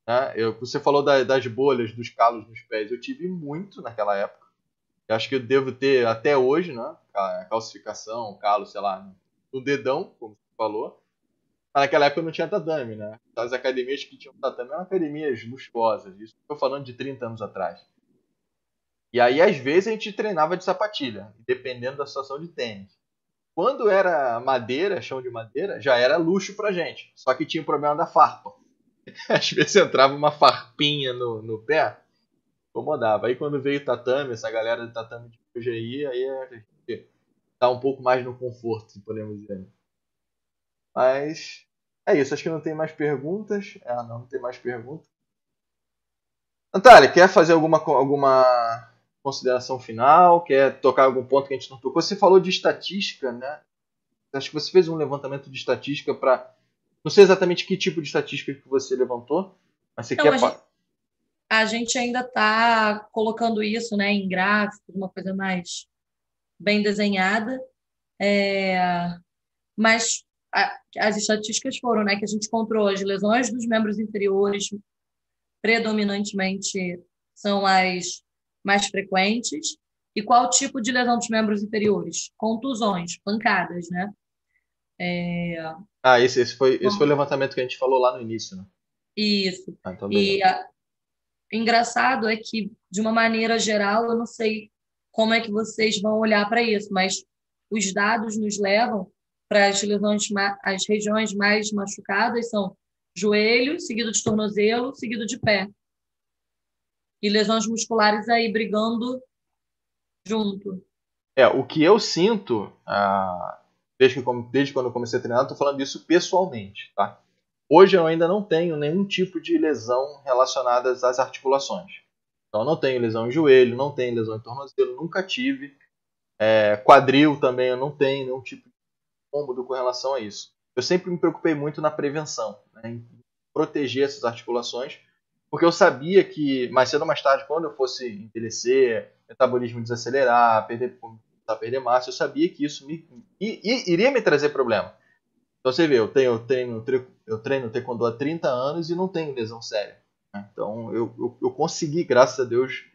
né? Eu, você falou da, das bolhas, dos calos nos pés, eu tive muito naquela época. Eu acho que eu devo ter até hoje, né? Calcificação, calo, sei lá, no dedão, como você falou. Naquela época não tinha tatame, né? As academias que tinham tatame eram academias luxuosas. Isso estou falando de 30 anos atrás. E aí, às vezes, a gente treinava de sapatilha, dependendo da situação de tênis. Quando era madeira, chão de madeira, já era luxo pra gente. Só que tinha o problema da farpa. Às vezes entrava uma farpinha no, no pé, incomodava. Aí quando veio o tatame, essa galera de tatame de hoje aí, aí é, tá um pouco mais no conforto, podemos dizer. Mas é isso, acho que não tem mais perguntas. Ah, não, não tem mais perguntas. Natália, quer fazer alguma, alguma consideração final? Quer tocar algum ponto que a gente não tocou? Você falou de estatística, né? Acho que você fez um levantamento de estatística para. Não sei exatamente que tipo de estatística que você levantou, mas você quer. A gente, a gente ainda está colocando isso né, em gráficos, uma coisa mais bem desenhada. É... Mas as estatísticas foram né, que a gente encontrou as lesões dos membros inferiores predominantemente são as mais frequentes e qual tipo de lesão dos membros inferiores? Contusões, pancadas, né? É... Ah, esse, esse, foi, esse foi o levantamento que a gente falou lá no início, né? Isso. Ah, então e a... engraçado é que, de uma maneira geral, eu não sei como é que vocês vão olhar para isso, mas os dados nos levam para as lesões, as regiões mais machucadas são joelho, seguido de tornozelo, seguido de pé. E lesões musculares aí brigando junto. É, o que eu sinto, ah, desde, que, desde quando eu comecei a treinar, estou falando isso pessoalmente, tá? Hoje eu ainda não tenho nenhum tipo de lesão relacionada às articulações. Então, não tenho lesão em joelho, não tenho lesão em tornozelo, nunca tive. É, quadril também eu não tenho nenhum tipo cômodo com relação a isso. Eu sempre me preocupei muito na prevenção, né, em proteger essas articulações, porque eu sabia que mais cedo ou mais tarde, quando eu fosse envelhecer, metabolismo desacelerar, perder, perder massa, eu sabia que isso me, iria me trazer problema. Então você vê, eu, tenho, eu treino, eu treino taekwondo há 30 anos e não tenho lesão séria. Né? Então eu, eu, eu consegui, graças a Deus,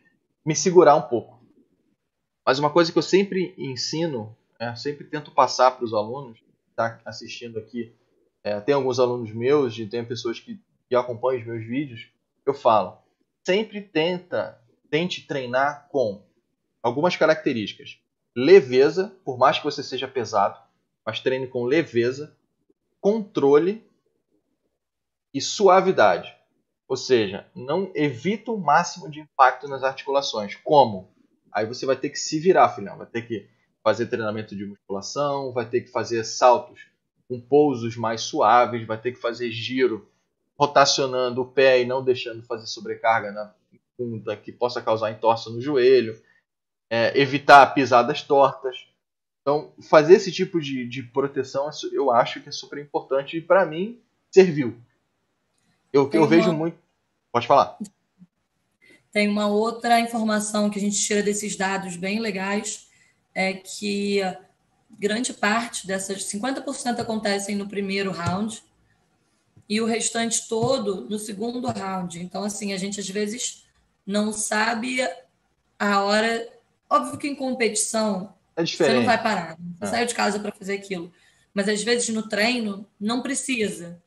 me segurar um pouco. Mas uma coisa que eu sempre ensino é, sempre tento passar para os alunos que tá assistindo aqui. É, tem alguns alunos meus, e tem pessoas que, que acompanham os meus vídeos. Eu falo, sempre tenta, tente treinar com algumas características. Leveza, por mais que você seja pesado, mas treine com leveza, controle e suavidade. Ou seja, não evita o máximo de impacto nas articulações. Como? Aí você vai ter que se virar, filhão. Vai ter que fazer treinamento de musculação, vai ter que fazer saltos com pousos mais suaves, vai ter que fazer giro rotacionando o pé e não deixando fazer sobrecarga na punta que possa causar entorse no joelho, é, evitar pisadas tortas. Então, fazer esse tipo de, de proteção eu acho que é super importante e para mim serviu. Eu, eu vejo muito. Pode falar. Tem uma outra informação que a gente tira desses dados bem legais, é que grande parte dessas 50% acontecem no primeiro round e o restante todo no segundo round. Então, assim, a gente às vezes não sabe a hora. Óbvio que em competição é você não vai parar, você é. saiu de casa para fazer aquilo. Mas às vezes no treino não precisa.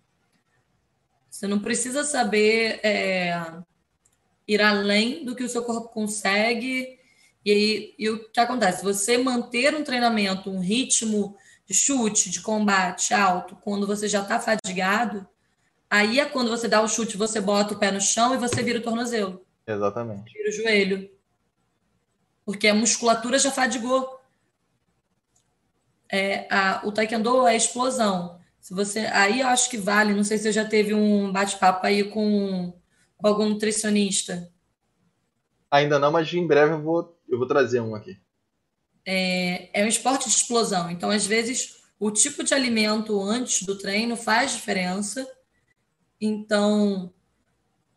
Você não precisa saber é, ir além do que o seu corpo consegue e aí, e o que acontece? Você manter um treinamento, um ritmo de chute, de combate alto, quando você já está fadigado, Aí é quando você dá o chute, você bota o pé no chão e você vira o tornozelo. Exatamente. Vira o joelho. Porque a musculatura já fadigou. É, a, o taekwondo é explosão. Se você, aí eu acho que vale. Não sei se você já teve um bate-papo aí com, com algum nutricionista. Ainda não, mas em breve eu vou, eu vou trazer um aqui. É, é um esporte de explosão. Então, às vezes, o tipo de alimento antes do treino faz diferença. Então,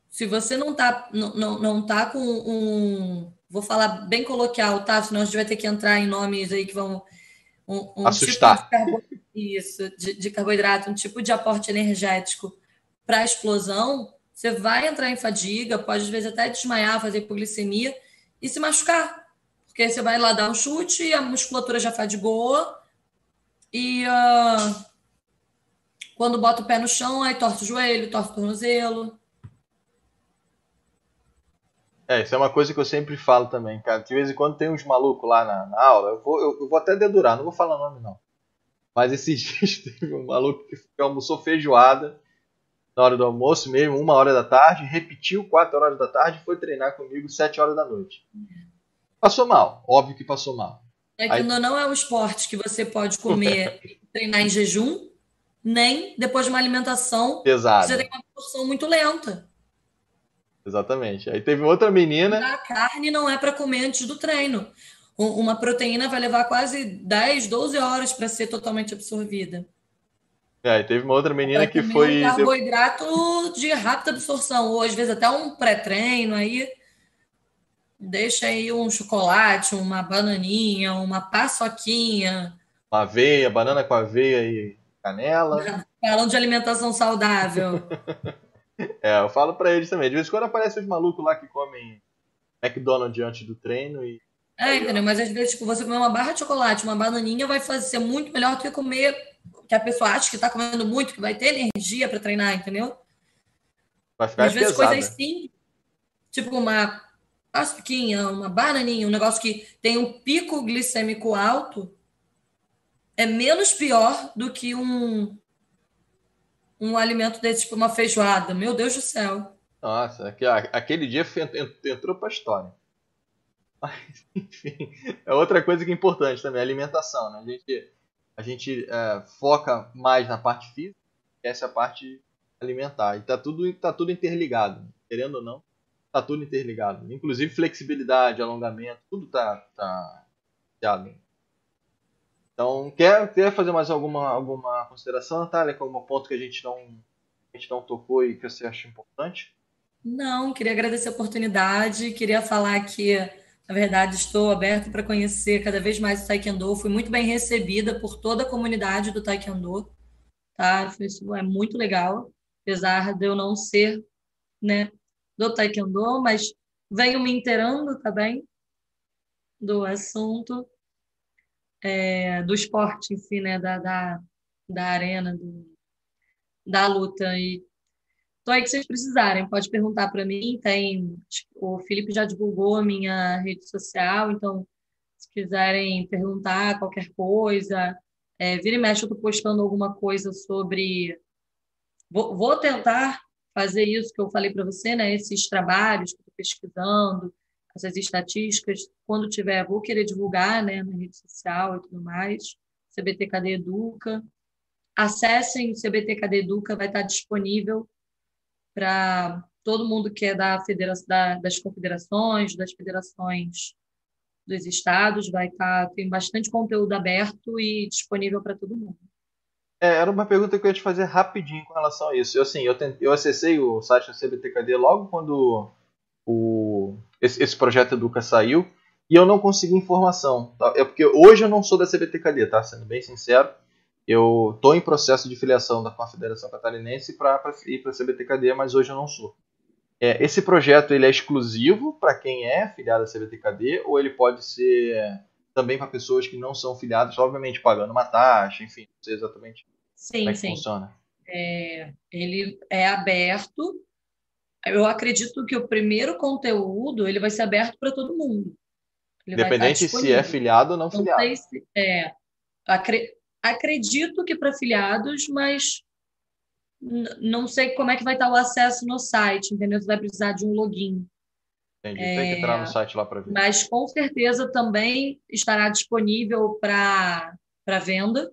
se você não tá, não, não, não tá com um. Vou falar bem coloquial, tá? Senão a gente vai ter que entrar em nomes aí que vão. Um, um Assustar. Tipo de isso, de, de carboidrato, um tipo de aporte energético para explosão, você vai entrar em fadiga, pode às vezes até desmaiar, fazer hipoglicemia e se machucar. Porque você vai lá dar um chute, a musculatura já fadigou e uh, quando bota o pé no chão, aí torce o joelho, torce o tornozelo. É, isso é uma coisa que eu sempre falo também, cara. De vez em quando tem uns malucos lá na, na aula, eu vou, eu, eu, vou até dedurar, não vou falar nome não. Mas esses dias teve um maluco que almoçou feijoada na hora do almoço mesmo, uma hora da tarde, repetiu quatro horas da tarde e foi treinar comigo sete horas da noite. Passou mal, óbvio que passou mal. É que Aí... não é um esporte que você pode comer e treinar em jejum, nem depois de uma alimentação pesada. Você tem uma porção muito lenta. Exatamente. Aí teve outra menina. A carne não é para comer antes do treino. Uma proteína vai levar quase 10, 12 horas para ser totalmente absorvida. É, teve uma outra menina que foi. Carboidrato de rápida absorção, ou às vezes até um pré-treino aí. Deixa aí um chocolate, uma bananinha, uma paçoquinha. Uma aveia, banana com aveia e canela. Falando de alimentação saudável. é, eu falo para eles também. De vez em quando aparecem os malucos lá que comem McDonald's antes do treino e. É, entendeu? Mas às vezes, tipo, você comer uma barra de chocolate, uma bananinha, vai fazer, ser muito melhor do que comer que a pessoa acha que está comendo muito, que vai ter energia para treinar, entendeu? Vai ficar Às vezes coisas assim, tipo uma açuquinha, uma bananinha, um negócio que tem um pico glicêmico alto, é menos pior do que um um alimento desse, tipo uma feijoada. Meu Deus do céu. Nossa, aquele dia entrou para a história. Mas, enfim, é outra coisa que é importante também, a alimentação, né? A gente, a gente é, foca mais na parte física, essa é a parte alimentar. E tá tudo, tá tudo interligado, querendo ou não tá tudo interligado. Inclusive flexibilidade, alongamento, tudo tá, tá ligado. Então, quer, quer fazer mais alguma, alguma consideração, Natália, com algum ponto que a gente não, a gente não tocou e que você acha importante? Não, queria agradecer a oportunidade, queria falar que, na verdade, estou aberto para conhecer cada vez mais o Taekwondo. Fui muito bem recebida por toda a comunidade do Taekwondo, tá? Isso é muito legal, apesar de eu não ser, né, do Taekwondo, mas venho me inteirando também do assunto é, do esporte em si, né, da, da, da arena, do, da luta. E tô aí que vocês precisarem, pode perguntar para mim. Tem o Felipe já divulgou a minha rede social, então se quiserem perguntar qualquer coisa, é, vira e mexe, eu estou postando alguma coisa sobre. Vou, vou tentar fazer isso que eu falei para você, né? Esses trabalhos que estou pesquisando, essas estatísticas, quando tiver, vou querer divulgar, né, na rede social e tudo mais. CBTKD Educa. Acessem o CBTKD Educa, vai estar disponível para todo mundo que é da federação, da, das confederações, das federações dos estados, vai estar, tem bastante conteúdo aberto e disponível para todo mundo. É, era uma pergunta que eu ia te fazer rapidinho com relação a isso. Eu, assim, eu, tentei, eu acessei o site do CBTKD logo quando o, esse, esse, projeto Educa saiu e eu não consegui informação. Tá? É porque hoje eu não sou da CBTKD, tá? Sendo bem sincero. Eu estou em processo de filiação da Confederação Catarinense para ir para a CBTKD, mas hoje eu não sou. É, esse projeto ele é exclusivo para quem é filiado à CBTKD ou ele pode ser também para pessoas que não são filiadas, obviamente pagando uma taxa, enfim, não sei exatamente sim, como é que sim. funciona. É, ele é aberto. Eu acredito que o primeiro conteúdo ele vai ser aberto para todo mundo. Ele Independente se é filiado ou não, não filiado. Se, é, acre, acredito que para filiados, mas não sei como é que vai estar o acesso no site, entendeu? Você vai precisar de um login. Entendi. É, Tem que entrar no site lá para ver. Mas com certeza também estará disponível para venda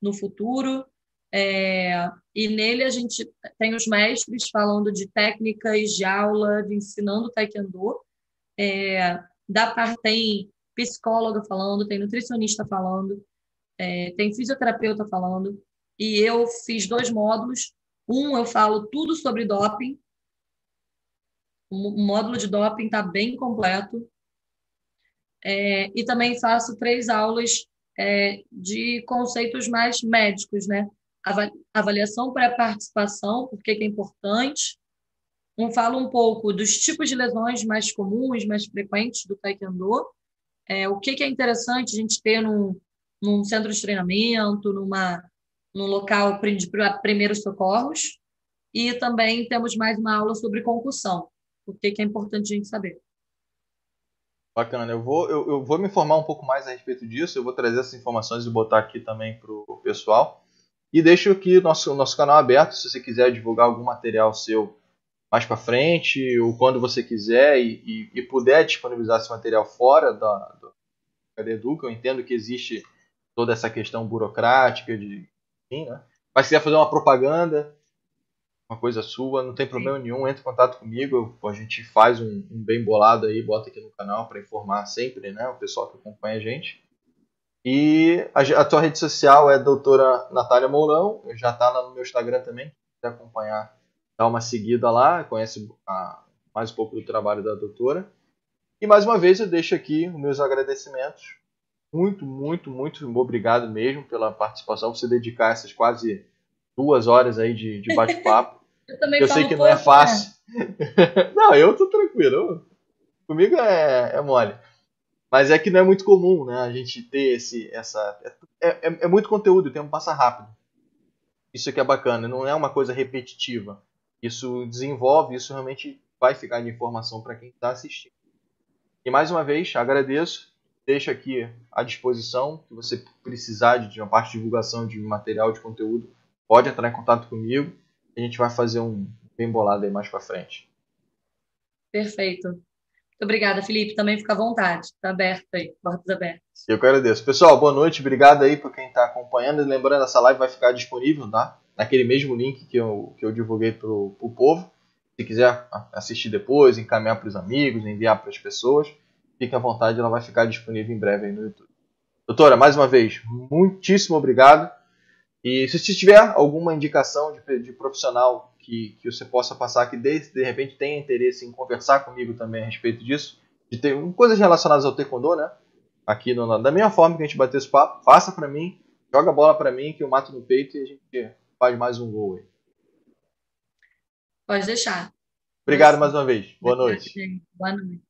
no futuro. É, e nele a gente tem os mestres falando de técnicas de aula, de ensinando taekwondo. É, da parte tem psicóloga falando, tem nutricionista falando, é, tem fisioterapeuta falando. E eu fiz dois módulos. Um eu falo tudo sobre doping. O módulo de doping está bem completo. É, e também faço três aulas é, de conceitos mais médicos, né? Avaliação para participação, porque que é importante. Um fala um pouco dos tipos de lesões mais comuns, mais frequentes do taekwondo. É, o que, que é interessante a gente ter num, num centro de treinamento, numa no local de primeiros socorros. E também temos mais uma aula sobre concussão, o que é importante a gente saber. Bacana, eu vou, eu, eu, vou me informar um pouco mais a respeito disso, eu vou trazer essas informações e botar aqui também para o pessoal. E deixo aqui nosso, nosso canal aberto, se você quiser divulgar algum material seu mais para frente, ou quando você quiser e, e, e, puder disponibilizar esse material fora da, do Educa, eu entendo que existe toda essa questão burocrática de né? Mas se quiser fazer uma propaganda, uma coisa sua, não tem problema nenhum, entre em contato comigo, a gente faz um, um bem bolado aí, bota aqui no canal para informar sempre, né, o pessoal que acompanha a gente. E a, a tua rede social é doutora Natália Mourão, já está lá no meu Instagram também, se quiser acompanhar, dá uma seguida lá, conhece a, mais um pouco do trabalho da doutora. E mais uma vez eu deixo aqui os meus agradecimentos muito, muito, muito obrigado mesmo pela participação, por você dedicar essas quase duas horas aí de, de bate-papo. eu também eu sei que não é fácil. Né? não, eu tô tranquilo. Comigo é, é mole. Mas é que não é muito comum, né? A gente ter esse, essa. É, é, é muito conteúdo, o tempo passa rápido. Isso aqui é bacana, não é uma coisa repetitiva. Isso desenvolve, isso realmente vai ficar de informação para quem está assistindo. E mais uma vez, agradeço deixo aqui à disposição. Se você precisar de uma parte de divulgação de material, de conteúdo, pode entrar em contato comigo. A gente vai fazer um bem bolado aí mais para frente. Perfeito. Muito obrigada, Felipe. Também fica à vontade. Está aberto aí, portas abertas. Eu que agradeço. Pessoal, boa noite. Obrigado aí por quem está acompanhando. Lembrando, essa live vai ficar disponível, tá? Naquele mesmo link que eu, que eu divulguei para o povo. Se quiser assistir depois, encaminhar para os amigos, enviar para as pessoas fique à vontade, ela vai ficar disponível em breve aí no YouTube. Doutora, mais uma vez, muitíssimo obrigado. E se você tiver alguma indicação de, de profissional que, que você possa passar que de, de repente tenha interesse em conversar comigo também a respeito disso, de ter coisas relacionadas ao taekwondo, né? Aqui no, da mesma forma que a gente bateu esse papo, faça para mim, joga a bola para mim que eu mato no peito e a gente faz mais um gol aí. Pode deixar. Obrigado mais uma vez. Boa noite. Boa noite.